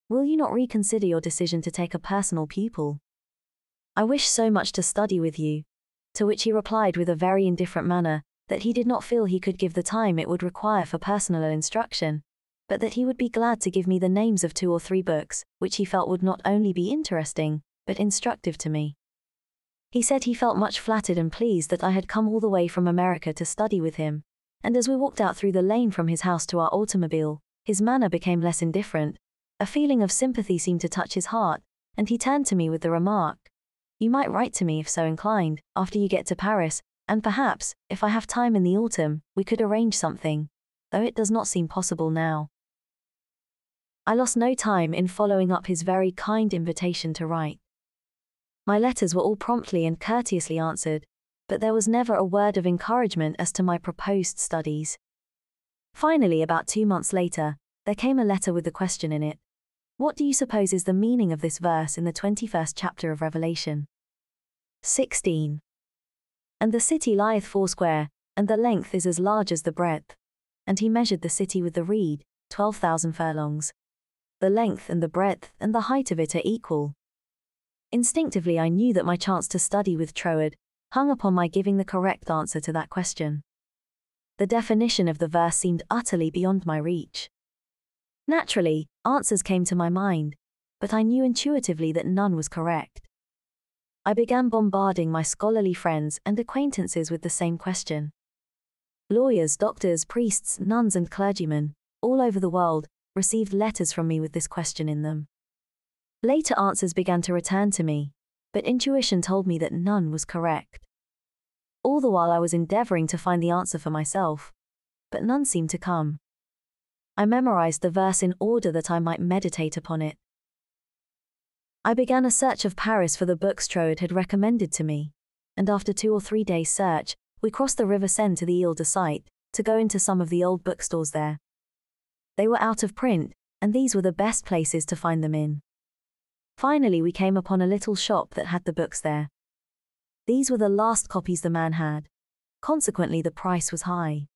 Will you not reconsider your decision to take a personal pupil? I wish so much to study with you. To which he replied with a very indifferent manner that he did not feel he could give the time it would require for personal instruction, but that he would be glad to give me the names of two or three books, which he felt would not only be interesting, but instructive to me. He said he felt much flattered and pleased that I had come all the way from America to study with him, and as we walked out through the lane from his house to our automobile, his manner became less indifferent. A feeling of sympathy seemed to touch his heart, and he turned to me with the remark You might write to me if so inclined, after you get to Paris, and perhaps, if I have time in the autumn, we could arrange something, though it does not seem possible now. I lost no time in following up his very kind invitation to write. My letters were all promptly and courteously answered, but there was never a word of encouragement as to my proposed studies. Finally, about two months later, there came a letter with the question in it What do you suppose is the meaning of this verse in the 21st chapter of Revelation? 16. And the city lieth foursquare, and the length is as large as the breadth. And he measured the city with the reed, twelve thousand furlongs. The length and the breadth and the height of it are equal, Instinctively, I knew that my chance to study with Troward hung upon my giving the correct answer to that question. The definition of the verse seemed utterly beyond my reach. Naturally, answers came to my mind, but I knew intuitively that none was correct. I began bombarding my scholarly friends and acquaintances with the same question. Lawyers, doctors, priests, nuns, and clergymen, all over the world, received letters from me with this question in them. Later answers began to return to me, but intuition told me that none was correct. All the while I was endeavoring to find the answer for myself, but none seemed to come. I memorized the verse in order that I might meditate upon it. I began a search of Paris for the books Troward had recommended to me, and after two or three days' search, we crossed the River Seine to the Ile de Sight to go into some of the old bookstores there. They were out of print, and these were the best places to find them in. Finally, we came upon a little shop that had the books there. These were the last copies the man had. Consequently, the price was high.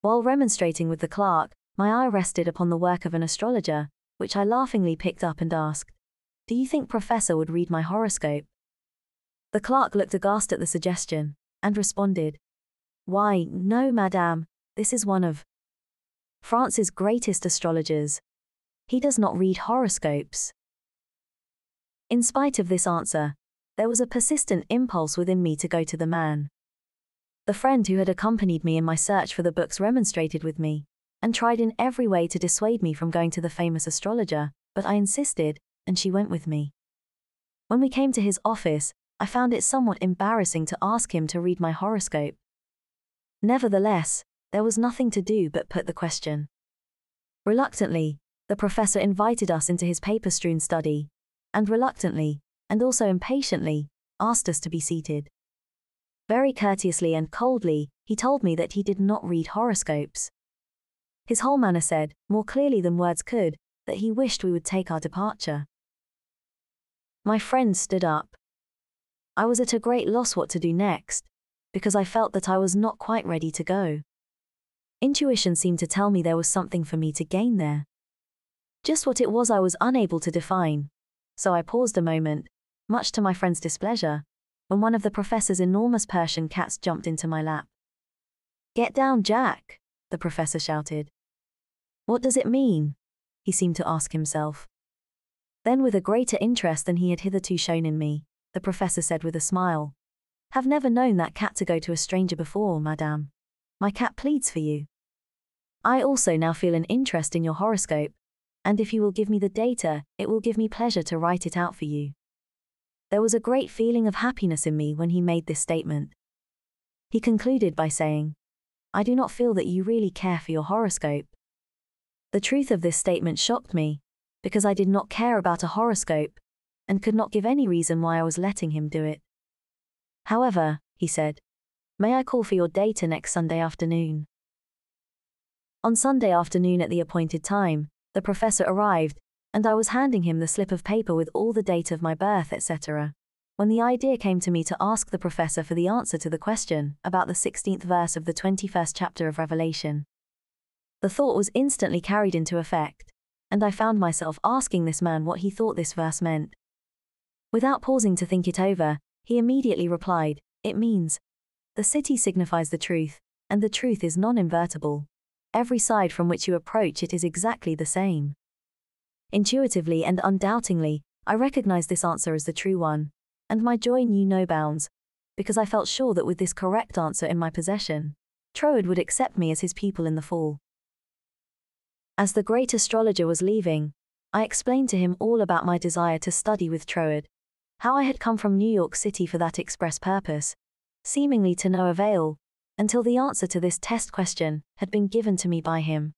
While remonstrating with the clerk, my eye rested upon the work of an astrologer, which I laughingly picked up and asked, Do you think Professor would read my horoscope? The clerk looked aghast at the suggestion and responded, Why, no, madame, this is one of France's greatest astrologers. He does not read horoscopes. In spite of this answer, there was a persistent impulse within me to go to the man. The friend who had accompanied me in my search for the books remonstrated with me, and tried in every way to dissuade me from going to the famous astrologer, but I insisted, and she went with me. When we came to his office, I found it somewhat embarrassing to ask him to read my horoscope. Nevertheless, there was nothing to do but put the question. Reluctantly, the professor invited us into his paper strewn study, and reluctantly, and also impatiently, asked us to be seated. Very courteously and coldly, he told me that he did not read horoscopes. His whole manner said, more clearly than words could, that he wished we would take our departure. My friend stood up. I was at a great loss what to do next, because I felt that I was not quite ready to go. Intuition seemed to tell me there was something for me to gain there. Just what it was I was unable to define, so I paused a moment, much to my friend's displeasure, when one of the professor's enormous Persian cats jumped into my lap. Get down, Jack, the professor shouted. What does it mean? He seemed to ask himself. Then, with a greater interest than he had hitherto shown in me, the professor said with a smile, Have never known that cat to go to a stranger before, madame. My cat pleads for you. I also now feel an interest in your horoscope, and if you will give me the data, it will give me pleasure to write it out for you. There was a great feeling of happiness in me when he made this statement. He concluded by saying, I do not feel that you really care for your horoscope. The truth of this statement shocked me, because I did not care about a horoscope, and could not give any reason why I was letting him do it. However, he said, May I call for your data next Sunday afternoon? On Sunday afternoon at the appointed time, the professor arrived, and I was handing him the slip of paper with all the date of my birth, etc. When the idea came to me to ask the professor for the answer to the question about the 16th verse of the 21st chapter of Revelation. The thought was instantly carried into effect, and I found myself asking this man what he thought this verse meant. Without pausing to think it over, he immediately replied, It means, the city signifies the truth, and the truth is non invertible every side from which you approach it is exactly the same. Intuitively and undoubtingly, I recognized this answer as the true one, and my joy knew no bounds, because I felt sure that with this correct answer in my possession, Troward would accept me as his people in the fall. As the great astrologer was leaving, I explained to him all about my desire to study with Troward, how I had come from New York City for that express purpose, seemingly to no avail, until the answer to this test question had been given to me by him.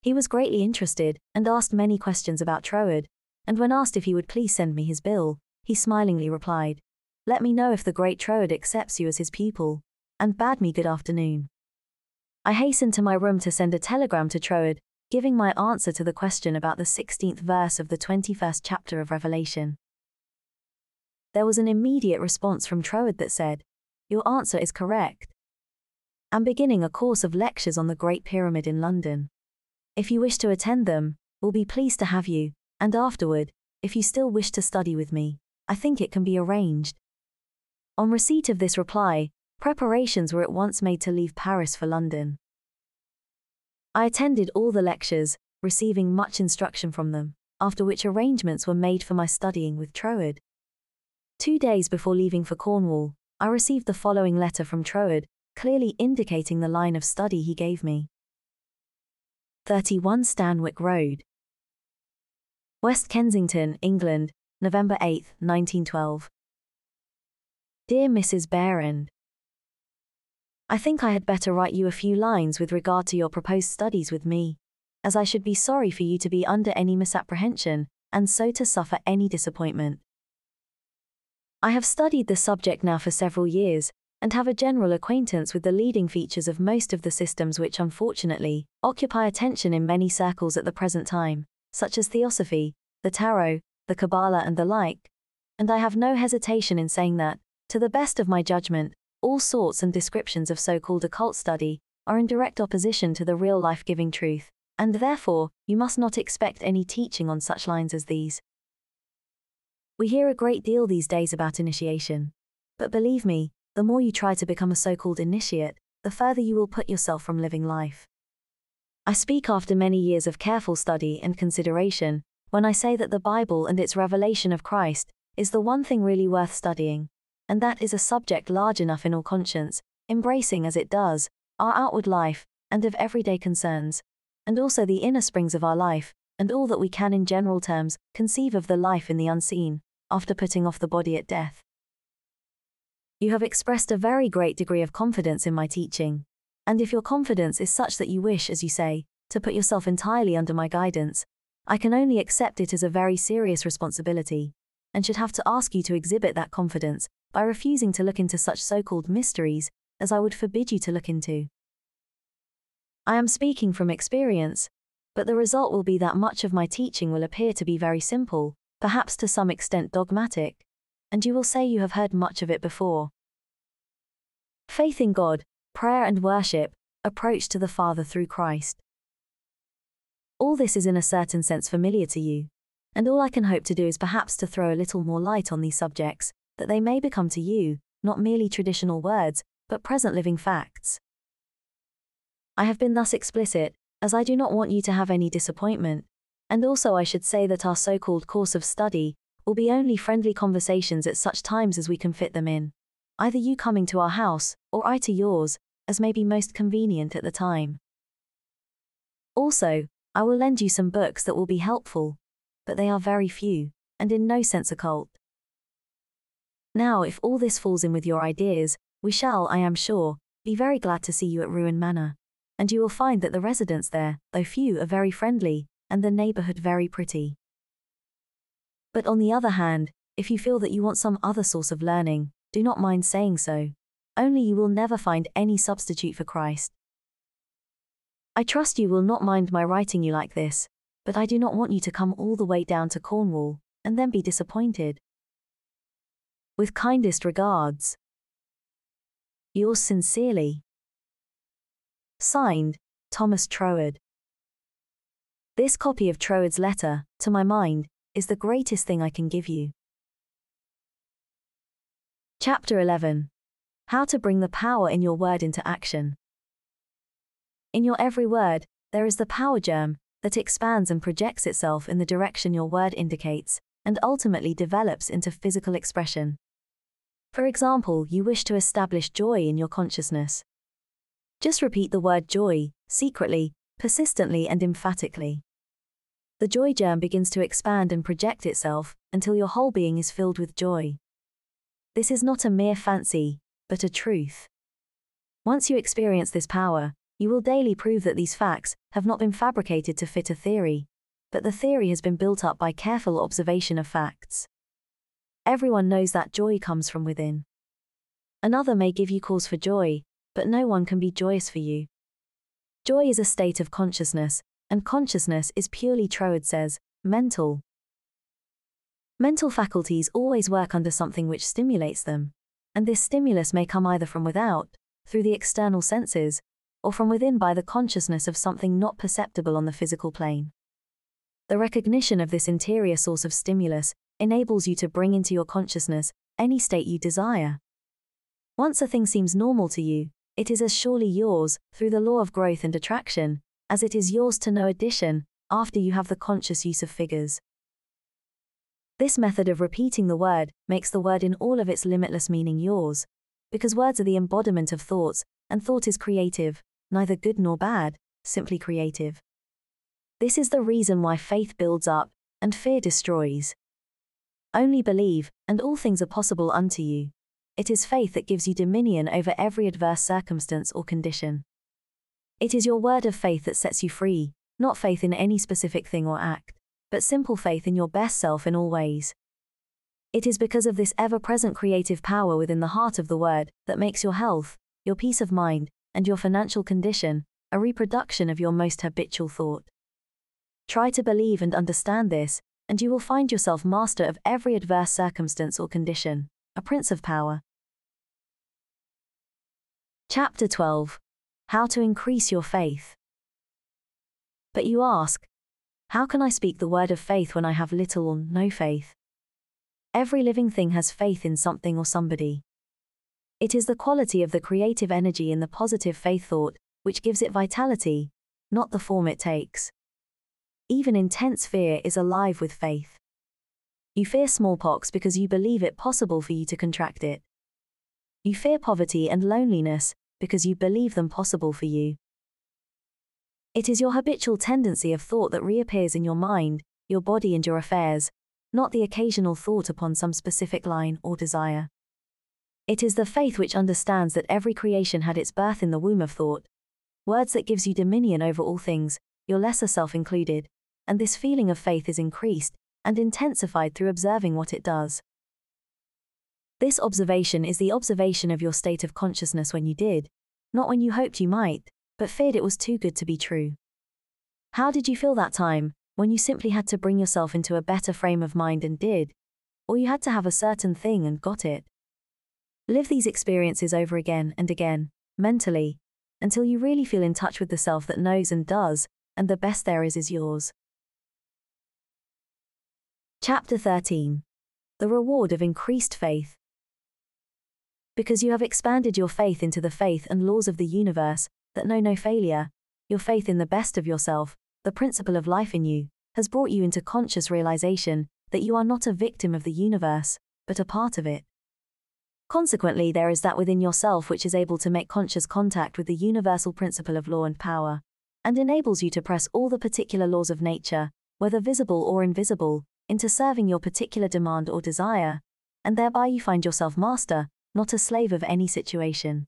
He was greatly interested and asked many questions about Troward, and when asked if he would please send me his bill, he smilingly replied, Let me know if the great Troward accepts you as his pupil, and bade me good afternoon. I hastened to my room to send a telegram to Troward, giving my answer to the question about the 16th verse of the 21st chapter of Revelation. There was an immediate response from Troward that said, Your answer is correct I am beginning a course of lectures on the Great Pyramid in London. If you wish to attend them, we'll be pleased to have you, and afterward, if you still wish to study with me, I think it can be arranged. On receipt of this reply, preparations were at once made to leave Paris for London. I attended all the lectures, receiving much instruction from them, after which arrangements were made for my studying with Troward. Two days before leaving for Cornwall, I received the following letter from Troward, clearly indicating the line of study he gave me. 31 Stanwick Road, West Kensington, England, November 8, 1912. Dear Mrs. Behrend, I think I had better write you a few lines with regard to your proposed studies with me, as I should be sorry for you to be under any misapprehension, and so to suffer any disappointment. I have studied the subject now for several years, and have a general acquaintance with the leading features of most of the systems which unfortunately occupy attention in many circles at the present time, such as Theosophy, the Tarot, the Kabbalah, and the like, and I have no hesitation in saying that, to the best of my judgment, all sorts and descriptions of so called occult study are in direct opposition to the real life giving truth, and therefore, you must not expect any teaching on such lines as these. We hear a great deal these days about initiation. But believe me, the more you try to become a so called initiate, the further you will put yourself from living life. I speak after many years of careful study and consideration when I say that the Bible and its revelation of Christ is the one thing really worth studying, and that is a subject large enough in all conscience, embracing as it does our outward life and of everyday concerns, and also the inner springs of our life, and all that we can in general terms conceive of the life in the unseen, after putting off the body at death. You have expressed a very great degree of confidence in my teaching, and if your confidence is such that you wish, as you say, to put yourself entirely under my guidance, I can only accept it as a very serious responsibility, and should have to ask you to exhibit that confidence by refusing to look into such so called mysteries as I would forbid you to look into. I am speaking from experience, but the result will be that much of my teaching will appear to be very simple, perhaps to some extent dogmatic, and you will say you have heard much of it before. Faith in God, prayer and worship, approach to the Father through Christ. All this is in a certain sense familiar to you, and all I can hope to do is perhaps to throw a little more light on these subjects, that they may become to you, not merely traditional words, but present living facts. I have been thus explicit, as I do not want you to have any disappointment, and also I should say that our so called course of study will be only friendly conversations at such times as we can fit them in, either you coming to our house, or I to yours, as may be most convenient at the time. Also, I will lend you some books that will be helpful, but they are very few, and in no sense occult. Now, if all this falls in with your ideas, we shall, I am sure, be very glad to see you at Ruin Manor, and you will find that the residents there, though few, are very friendly, and the neighborhood very pretty. But on the other hand, if you feel that you want some other source of learning, do not mind saying so. Only you will never find any substitute for Christ. I trust you will not mind my writing you like this, but I do not want you to come all the way down to Cornwall, and then be disappointed. With kindest regards. Yours sincerely. Signed, Thomas Troward. This copy of Troward's letter, to my mind, is the greatest thing I can give you. Chapter 11 How to Bring the Power in Your Word into Action. In your every word, there is the power germ that expands and projects itself in the direction your word indicates, and ultimately develops into physical expression. For example, you wish to establish joy in your consciousness. Just repeat the word joy, secretly, persistently, and emphatically the joy germ begins to expand and project itself until your whole being is filled with joy. This is not a mere fancy, but a truth. Once you experience this power, you will daily prove that these facts have not been fabricated to fit a theory, but the theory has been built up by careful observation of facts. Everyone knows that joy comes from within. Another may give you cause for joy, but no one can be joyous for you. Joy is a state of consciousness, and consciousness is purely, Troward says, mental. Mental faculties always work under something which stimulates them, and this stimulus may come either from without, through the external senses, or from within by the consciousness of something not perceptible on the physical plane. The recognition of this interior source of stimulus enables you to bring into your consciousness any state you desire. Once a thing seems normal to you, it is as surely yours, through the law of growth and attraction, as it is yours to no addition, after you have the conscious use of figures. This method of repeating the word makes the word in all of its limitless meaning yours, because words are the embodiment of thoughts, and thought is creative, neither good nor bad, simply creative. This is the reason why faith builds up, and fear destroys. Only believe, and all things are possible unto you. It is faith that gives you dominion over every adverse circumstance or condition. It is your word of faith that sets you free, not faith in any specific thing or act, but simple faith in your best self in all ways. It is because of this ever present creative power within the heart of the word that makes your health, your peace of mind, and your financial condition a reproduction of your most habitual thought. Try to believe and understand this, and you will find yourself master of every adverse circumstance or condition, a prince of power. Chapter 12 how to increase your faith. But you ask, How can I speak the word of faith when I have little or no faith? Every living thing has faith in something or somebody. It is the quality of the creative energy in the positive faith thought which gives it vitality, not the form it takes. Even intense fear is alive with faith. You fear smallpox because you believe it possible for you to contract it. You fear poverty and loneliness because you believe them possible for you. It is your habitual tendency of thought that reappears in your mind, your body, and your affairs, not the occasional thought upon some specific line or desire. It is the faith which understands that every creation had its birth in the womb of thought. Words that gives you dominion over all things, your lesser self included, and this feeling of faith is increased and intensified through observing what it does. This observation is the observation of your state of consciousness when you did, not when you hoped you might, but feared it was too good to be true. How did you feel that time, when you simply had to bring yourself into a better frame of mind and did, or you had to have a certain thing and got it? Live these experiences over again and again, mentally, until you really feel in touch with the self that knows and does, and the best there is is yours. Chapter 13 The Reward of Increased Faith. Because you have expanded your faith into the faith and laws of the universe that know no failure, your faith in the best of yourself, the principle of life in you, has brought you into conscious realization that you are not a victim of the universe, but a part of it. Consequently, there is that within yourself which is able to make conscious contact with the universal principle of law and power, and enables you to press all the particular laws of nature, whether visible or invisible, into serving your particular demand or desire, and thereby you find yourself master, not a slave of any situation.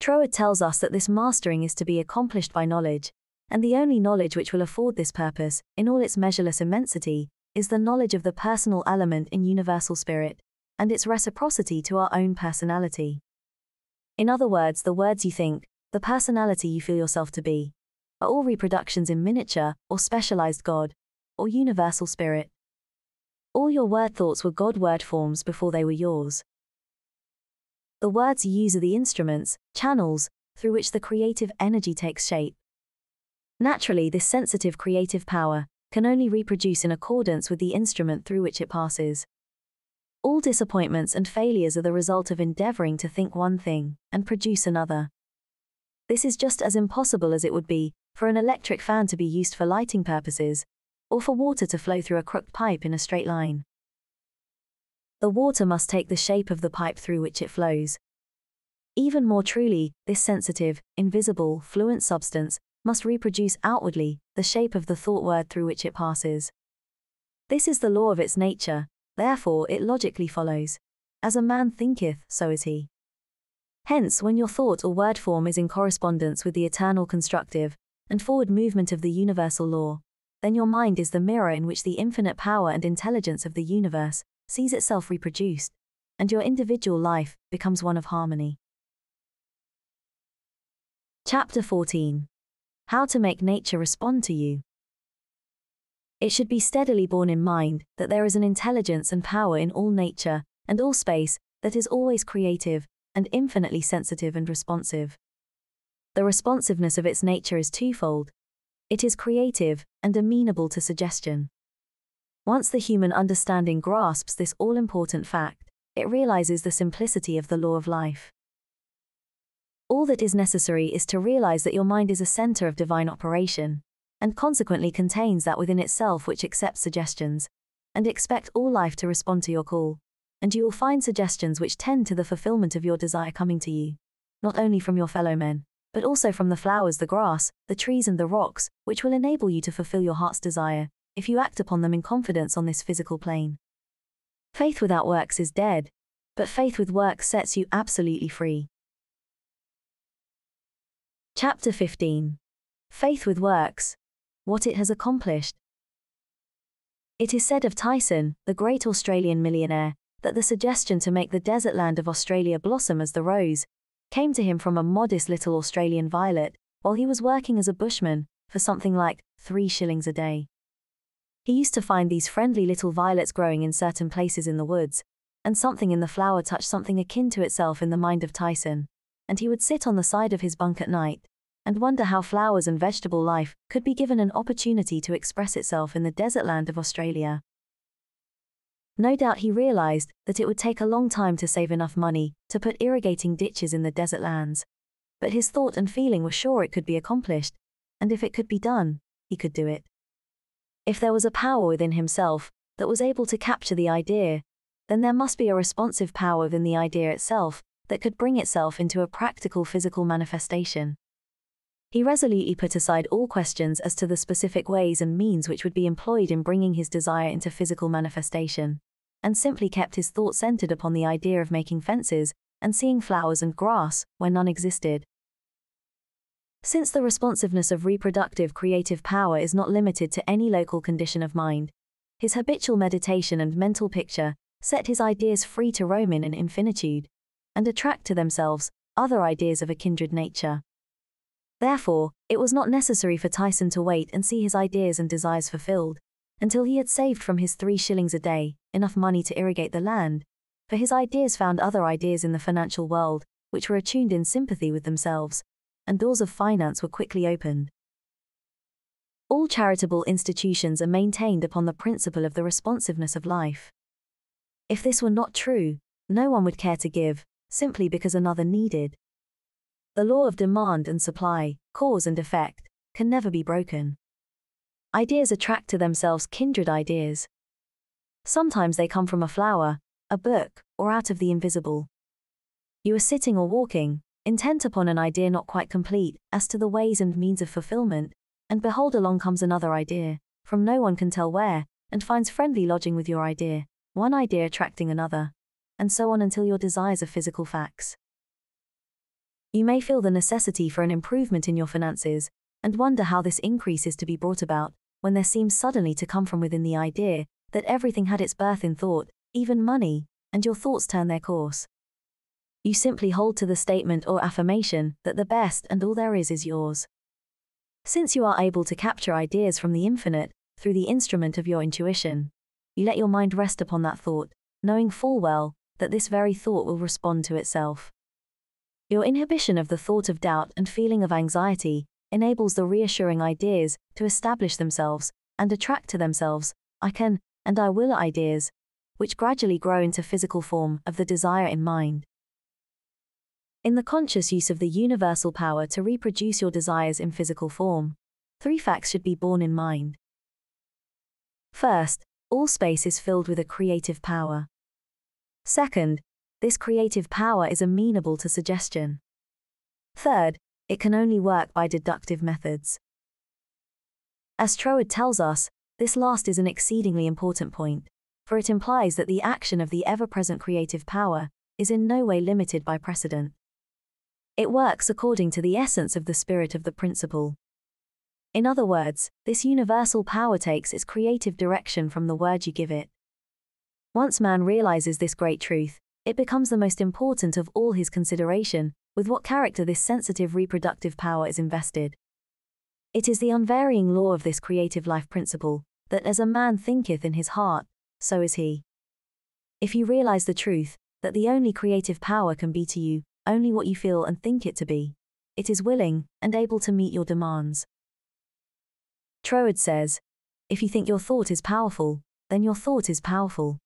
Troward tells us that this mastering is to be accomplished by knowledge, and the only knowledge which will afford this purpose, in all its measureless immensity, is the knowledge of the personal element in universal spirit, and its reciprocity to our own personality. In other words, the words you think, the personality you feel yourself to be, are all reproductions in miniature or specialized God, or universal spirit. All your word thoughts were God word forms before they were yours. The words you use are the instruments, channels, through which the creative energy takes shape. Naturally, this sensitive creative power can only reproduce in accordance with the instrument through which it passes. All disappointments and failures are the result of endeavoring to think one thing and produce another. This is just as impossible as it would be for an electric fan to be used for lighting purposes, or for water to flow through a crooked pipe in a straight line. The water must take the shape of the pipe through which it flows. Even more truly, this sensitive, invisible, fluent substance must reproduce outwardly the shape of the thought word through which it passes. This is the law of its nature, therefore it logically follows. As a man thinketh, so is he. Hence, when your thought or word form is in correspondence with the eternal constructive and forward movement of the universal law, then your mind is the mirror in which the infinite power and intelligence of the universe sees itself reproduced, and your individual life becomes one of harmony. Chapter 14 How to Make Nature Respond to You. It should be steadily borne in mind that there is an intelligence and power in all nature and all space that is always creative and infinitely sensitive and responsive. The responsiveness of its nature is twofold it is creative and amenable to suggestion. Once the human understanding grasps this all important fact, it realizes the simplicity of the law of life. All that is necessary is to realize that your mind is a center of divine operation, and consequently contains that within itself which accepts suggestions, and expect all life to respond to your call, and you will find suggestions which tend to the fulfillment of your desire coming to you, not only from your fellow men, but also from the flowers, the grass, the trees, and the rocks, which will enable you to fulfill your heart's desire, if you act upon them in confidence on this physical plane. Faith without works is dead, but faith with works sets you absolutely free. Chapter 15 Faith with Works What it has accomplished. It is said of Tyson, the great Australian millionaire, that the suggestion to make the desert land of Australia blossom as the rose came to him from a modest little Australian violet while he was working as a bushman for something like three shillings a day. He used to find these friendly little violets growing in certain places in the woods, and something in the flower touched something akin to itself in the mind of Tyson, and he would sit on the side of his bunk at night and wonder how flowers and vegetable life could be given an opportunity to express itself in the desert land of Australia. No doubt he realized that it would take a long time to save enough money to put irrigating ditches in the desert lands. But his thought and feeling were sure it could be accomplished, and if it could be done, he could do it. If there was a power within himself that was able to capture the idea, then there must be a responsive power within the idea itself that could bring itself into a practical physical manifestation. He resolutely put aside all questions as to the specific ways and means which would be employed in bringing his desire into physical manifestation and simply kept his thoughts centered upon the idea of making fences and seeing flowers and grass where none existed. Since the responsiveness of reproductive creative power is not limited to any local condition of mind, his habitual meditation and mental picture set his ideas free to roam in an infinitude and attract to themselves other ideas of a kindred nature. Therefore, it was not necessary for Tyson to wait and see his ideas and desires fulfilled until he had saved from his three shillings a day enough money to irrigate the land, for his ideas found other ideas in the financial world which were attuned in sympathy with themselves, and doors of finance were quickly opened. All charitable institutions are maintained upon the principle of the responsiveness of life. If this were not true, no one would care to give, simply because another needed. The law of demand and supply, cause and effect, can never be broken. Ideas attract to themselves kindred ideas. Sometimes they come from a flower, a book, or out of the invisible. You are sitting or walking, intent upon an idea not quite complete as to the ways and means of fulfillment, and behold, along comes another idea, from no one can tell where, and finds friendly lodging with your idea, one idea attracting another, and so on until your desires are physical facts. You may feel the necessity for an improvement in your finances, and wonder how this increase is to be brought about, when there seems suddenly to come from within the idea that everything had its birth in thought, even money, and your thoughts turn their course. You simply hold to the statement or affirmation that the best and all there is is yours. Since you are able to capture ideas from the infinite through the instrument of your intuition, you let your mind rest upon that thought, knowing full well that this very thought will respond to itself. Your inhibition of the thought of doubt and feeling of anxiety enables the reassuring ideas to establish themselves and attract to themselves, I can and I will ideas, which gradually grow into physical form of the desire in mind. In the conscious use of the universal power to reproduce your desires in physical form, three facts should be borne in mind. First, all space is filled with a creative power. Second, this creative power is amenable to suggestion. Third, it can only work by deductive methods. As Troward tells us, this last is an exceedingly important point, for it implies that the action of the ever present creative power is in no way limited by precedent. It works according to the essence of the spirit of the principle. In other words, this universal power takes its creative direction from the word you give it. Once man realizes this great truth, it becomes the most important of all his consideration with what character this sensitive reproductive power is invested. It is the unvarying law of this creative life principle that as a man thinketh in his heart, so is he. If you realize the truth, that the only creative power can be to you only what you feel and think it to be, it is willing and able to meet your demands. Troward says, If you think your thought is powerful, then your thought is powerful.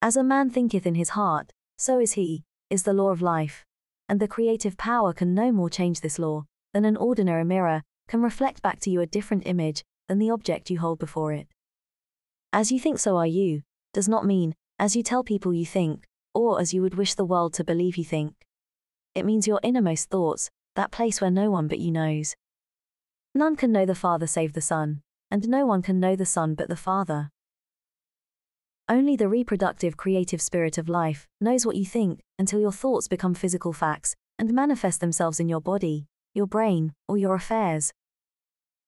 As a man thinketh in his heart, so is he, is the law of life and the creative power can no more change this law than an ordinary mirror can reflect back to you a different image than the object you hold before it. As you think, so are you, does not mean as you tell people you think, or as you would wish the world to believe you think. It means your innermost thoughts, that place where no one but you knows. None can know the Father save the Son, and no one can know the Son but the Father. Only the reproductive creative spirit of life knows what you think until your thoughts become physical facts and manifest themselves in your body, your brain, or your affairs.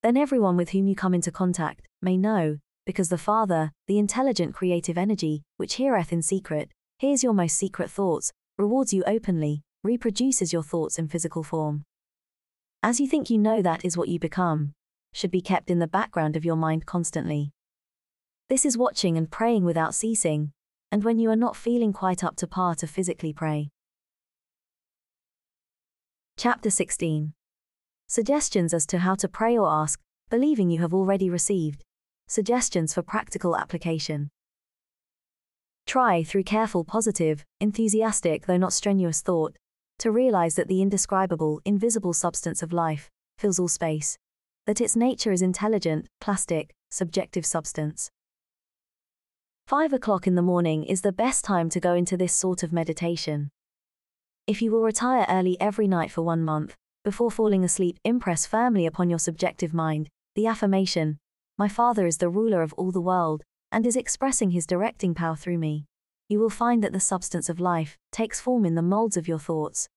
Then everyone with whom you come into contact may know, because the Father, the intelligent creative energy, which heareth in secret, hears your most secret thoughts, rewards you openly, reproduces your thoughts in physical form. As you think you know that is what you become, should be kept in the background of your mind constantly. This is watching and praying without ceasing, and when you are not feeling quite up to par to physically pray. Chapter 16 Suggestions as to how to pray or ask, believing you have already received. Suggestions for practical application. Try, through careful, positive, enthusiastic, though not strenuous thought, to realize that the indescribable, invisible substance of life fills all space, that its nature is intelligent, plastic, subjective substance. 5 o'clock in the morning is the best time to go into this sort of meditation. If you will retire early every night for one month, before falling asleep, impress firmly upon your subjective mind the affirmation, My Father is the ruler of all the world, and is expressing his directing power through me. You will find that the substance of life takes form in the molds of your thoughts.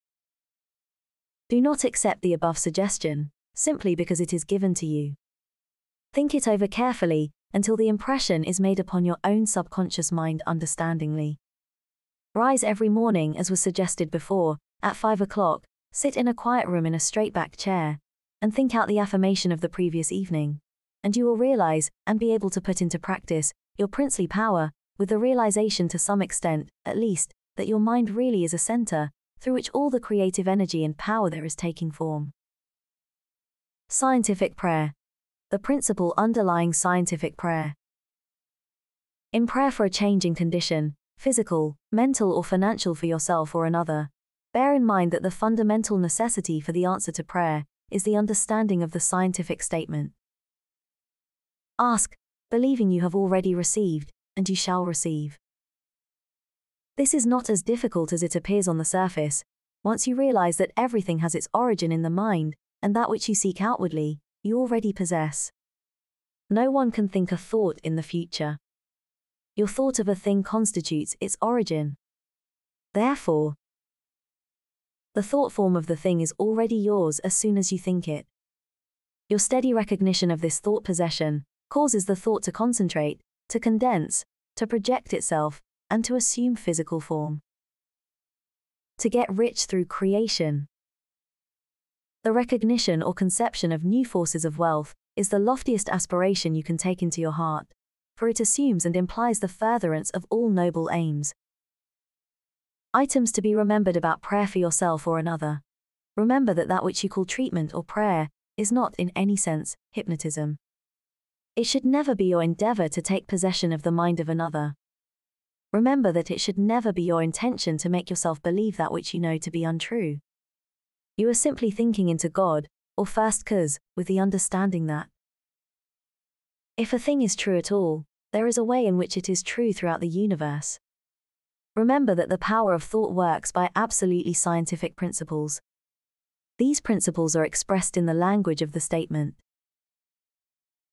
Do not accept the above suggestion, simply because it is given to you. Think it over carefully until the impression is made upon your own subconscious mind understandingly. Rise every morning, as was suggested before, at 5 o'clock, sit in a quiet room in a straight back chair, and think out the affirmation of the previous evening. And you will realize, and be able to put into practice, your princely power, with the realization to some extent, at least, that your mind really is a center, through which all the creative energy and power there is taking form. Scientific prayer. The principle underlying scientific prayer. In prayer for a changing condition, physical, mental, or financial for yourself or another, bear in mind that the fundamental necessity for the answer to prayer is the understanding of the scientific statement. Ask, believing you have already received, and you shall receive. This is not as difficult as it appears on the surface, once you realize that everything has its origin in the mind, and that which you seek outwardly, you already possess. No one can think a thought in the future your thought of a thing constitutes its origin. Therefore, the thought form of the thing is already yours as soon as you think it. Your steady recognition of this thought possession causes the thought to concentrate, to condense, to project itself, and to assume physical form. To get rich through creation. The recognition or conception of new forces of wealth is the loftiest aspiration you can take into your heart for it assumes and implies the furtherance of all noble aims. Items to be remembered about prayer for yourself or another. Remember that that which you call treatment or prayer is not, in any sense, hypnotism. It should never be your endeavor to take possession of the mind of another. Remember that it should never be your intention to make yourself believe that which you know to be untrue. You are simply thinking into God, or first cause, with the understanding that if a thing is true at all, there is a way in which it is true throughout the universe. Remember that the power of thought works by absolutely scientific principles. These principles are expressed in the language of the statement.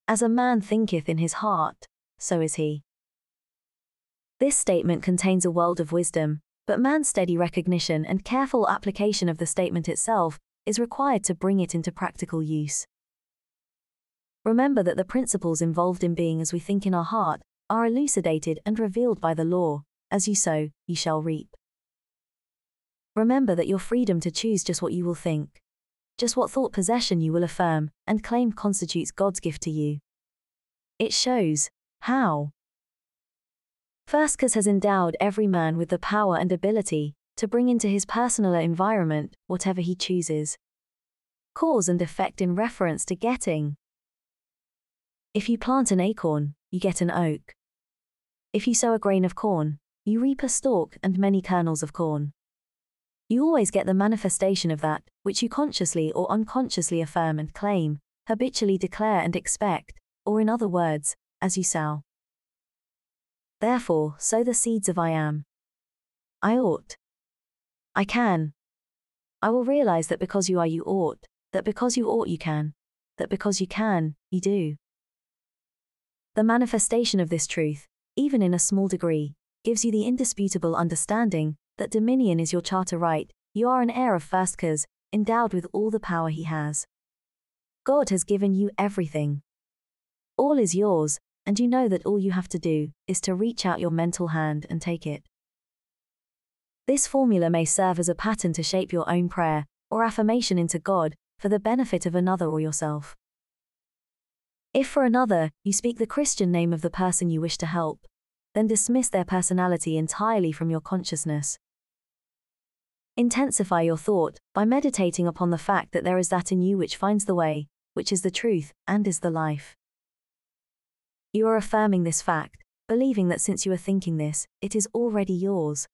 As a man thinketh in his heart, so is he. This statement contains a world of wisdom, but man's steady recognition and careful application of the statement itself is required to bring it into practical use. Remember that the principles involved in being as we think in our heart are elucidated and revealed by the law as you sow, you shall reap. Remember that your freedom to choose just what you will think, just what thought possession you will affirm and claim constitutes God's gift to you. It shows how. First has endowed every man with the power and ability to bring into his personal environment whatever he chooses. Cause and effect in reference to getting, if you plant an acorn, you get an oak. If you sow a grain of corn, you reap a stalk and many kernels of corn. You always get the manifestation of that, which you consciously or unconsciously affirm and claim, habitually declare and expect, or in other words, as you sow. Therefore, sow the seeds of I am. I ought. I can. I will realize that because you are, you ought, that because you ought, you can, that because you can, you do. The manifestation of this truth, even in a small degree, gives you the indisputable understanding that dominion is your charter right, you are an heir of first cause, endowed with all the power he has. God has given you everything. All is yours, and you know that all you have to do is to reach out your mental hand and take it. This formula may serve as a pattern to shape your own prayer or affirmation into God for the benefit of another or yourself. If for another, you speak the Christian name of the person you wish to help, then dismiss their personality entirely from your consciousness. Intensify your thought by meditating upon the fact that there is that in you which finds the way, which is the truth, and is the life. You are affirming this fact, believing that since you are thinking this, it is already yours.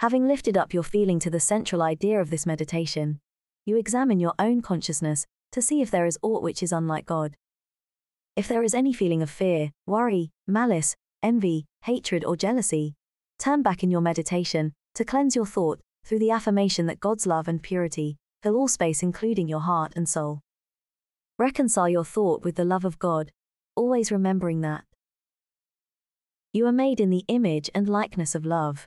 Having lifted up your feeling to the central idea of this meditation, you examine your own consciousness to see if there is aught which is unlike God. If there is any feeling of fear, worry, malice, envy, hatred, or jealousy, turn back in your meditation to cleanse your thought through the affirmation that God's love and purity fill all space, including your heart and soul. Reconcile your thought with the love of God, always remembering that you are made in the image and likeness of love.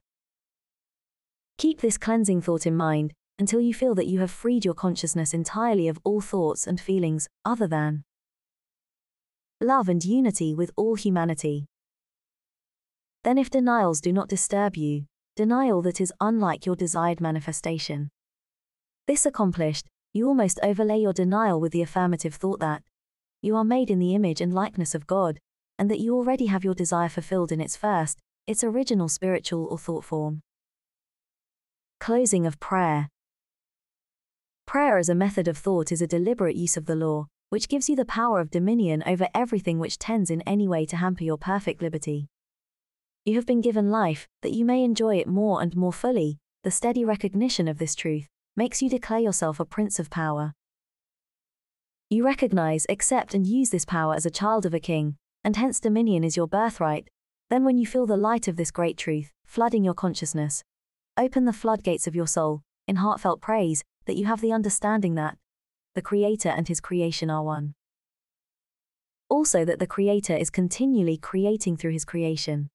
Keep this cleansing thought in mind until you feel that you have freed your consciousness entirely of all thoughts and feelings other than love and unity with all humanity. Then, if denials do not disturb you, denial that is unlike your desired manifestation. This accomplished, you almost overlay your denial with the affirmative thought that you are made in the image and likeness of God, and that you already have your desire fulfilled in its first, its original spiritual or thought form. Closing of prayer. Prayer as a method of thought is a deliberate use of the law, which gives you the power of dominion over everything which tends in any way to hamper your perfect liberty. You have been given life, that you may enjoy it more and more fully. The steady recognition of this truth makes you declare yourself a prince of power. You recognize, accept, and use this power as a child of a king, and hence dominion is your birthright. Then, when you feel the light of this great truth flooding your consciousness, open the floodgates of your soul in heartfelt praise that you have the understanding that, the Creator and His creation are one. Also, that the Creator is continually creating through His creation.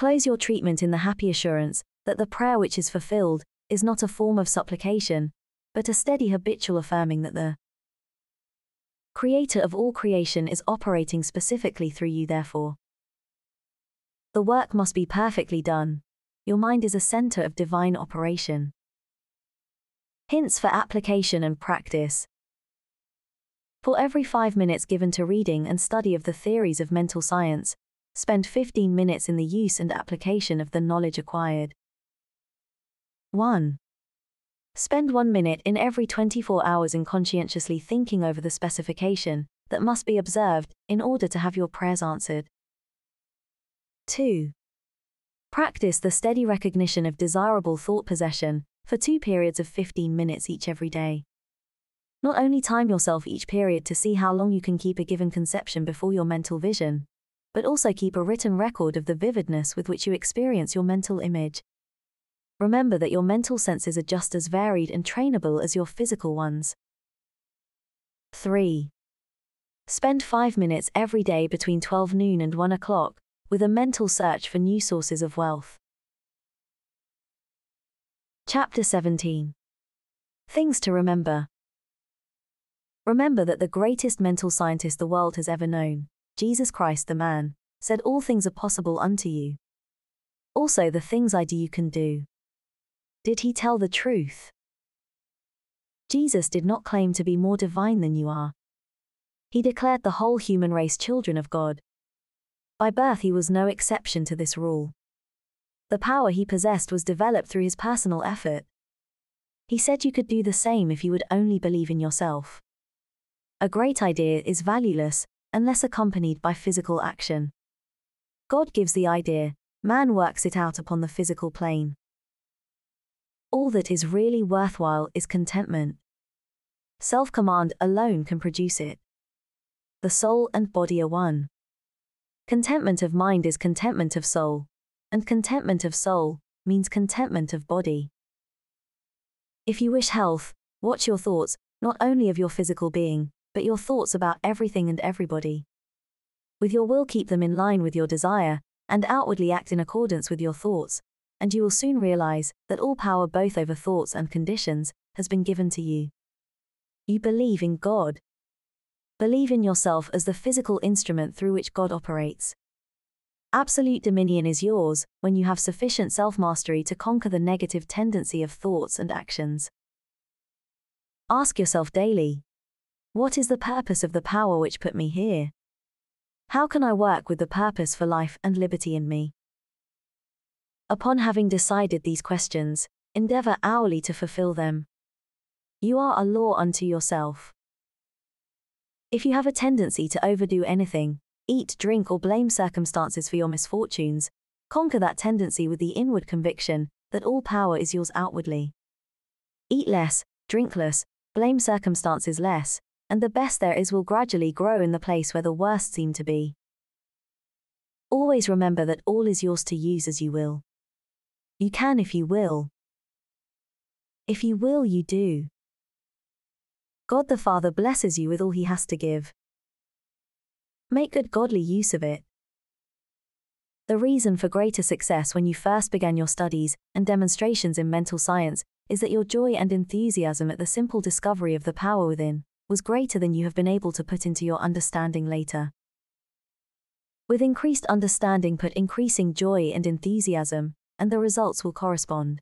Close your treatment in the happy assurance that the prayer which is fulfilled is not a form of supplication, but a steady habitual affirming that the Creator of all creation is operating specifically through you, therefore. The work must be perfectly done. Your mind is a center of divine operation. Hints for application and practice. For every five minutes given to reading and study of the theories of mental science, spend 15 minutes in the use and application of the knowledge acquired. 1. Spend one minute in every 24 hours in conscientiously thinking over the specification that must be observed in order to have your prayers answered. 2. Practice the steady recognition of desirable thought possession for two periods of 15 minutes each every day. Not only time yourself each period to see how long you can keep a given conception before your mental vision, but also keep a written record of the vividness with which you experience your mental image. Remember that your mental senses are just as varied and trainable as your physical ones. 3. Spend 5 minutes every day between 12 noon and 1 o'clock with a mental search for new sources of wealth. Chapter 17 Things to Remember Remember that the greatest mental scientist the world has ever known, Jesus Christ the man, said all things are possible unto you. Also the things I do you can do. Did he tell the truth? Jesus did not claim to be more divine than you are. He declared the whole human race children of God. By birth he was no exception to this rule. The power he possessed was developed through his personal effort. He said you could do the same if you would only believe in yourself. A great idea is valueless unless accompanied by physical action. God gives the idea, man works it out upon the physical plane. All that is really worthwhile is contentment. Self command alone can produce it. The soul and body are one. Contentment of mind is contentment of soul and contentment of soul means contentment of body. If you wish health, watch your thoughts, not only of your physical being, but your thoughts about everything and everybody. With your will, keep them in line with your desire, and outwardly act in accordance with your thoughts, and you will soon realize that all power, both over thoughts and conditions, has been given to you. You believe in God. Believe in yourself as the physical instrument through which God operates. Absolute dominion is yours when you have sufficient self mastery to conquer the negative tendency of thoughts and actions. Ask yourself daily What is the purpose of the power which put me here? How can I work with the purpose for life and liberty in me? Upon having decided these questions, endeavor hourly to fulfill them. You are a law unto yourself. If you have a tendency to overdo anything, Eat, drink, or blame circumstances for your misfortunes. Conquer that tendency with the inward conviction that all power is yours outwardly. Eat less, drink less, blame circumstances less, and the best there is will gradually grow in the place where the worst seem to be. Always remember that all is yours to use as you will. You can if you will. If you will, you do. God the Father blesses you with all he has to give. Make good godly use of it. The reason for greater success when you first began your studies and demonstrations in mental science is that your joy and enthusiasm at the simple discovery of the power within was greater than you have been able to put into your understanding later. With increased understanding, put increasing joy and enthusiasm, and the results will correspond.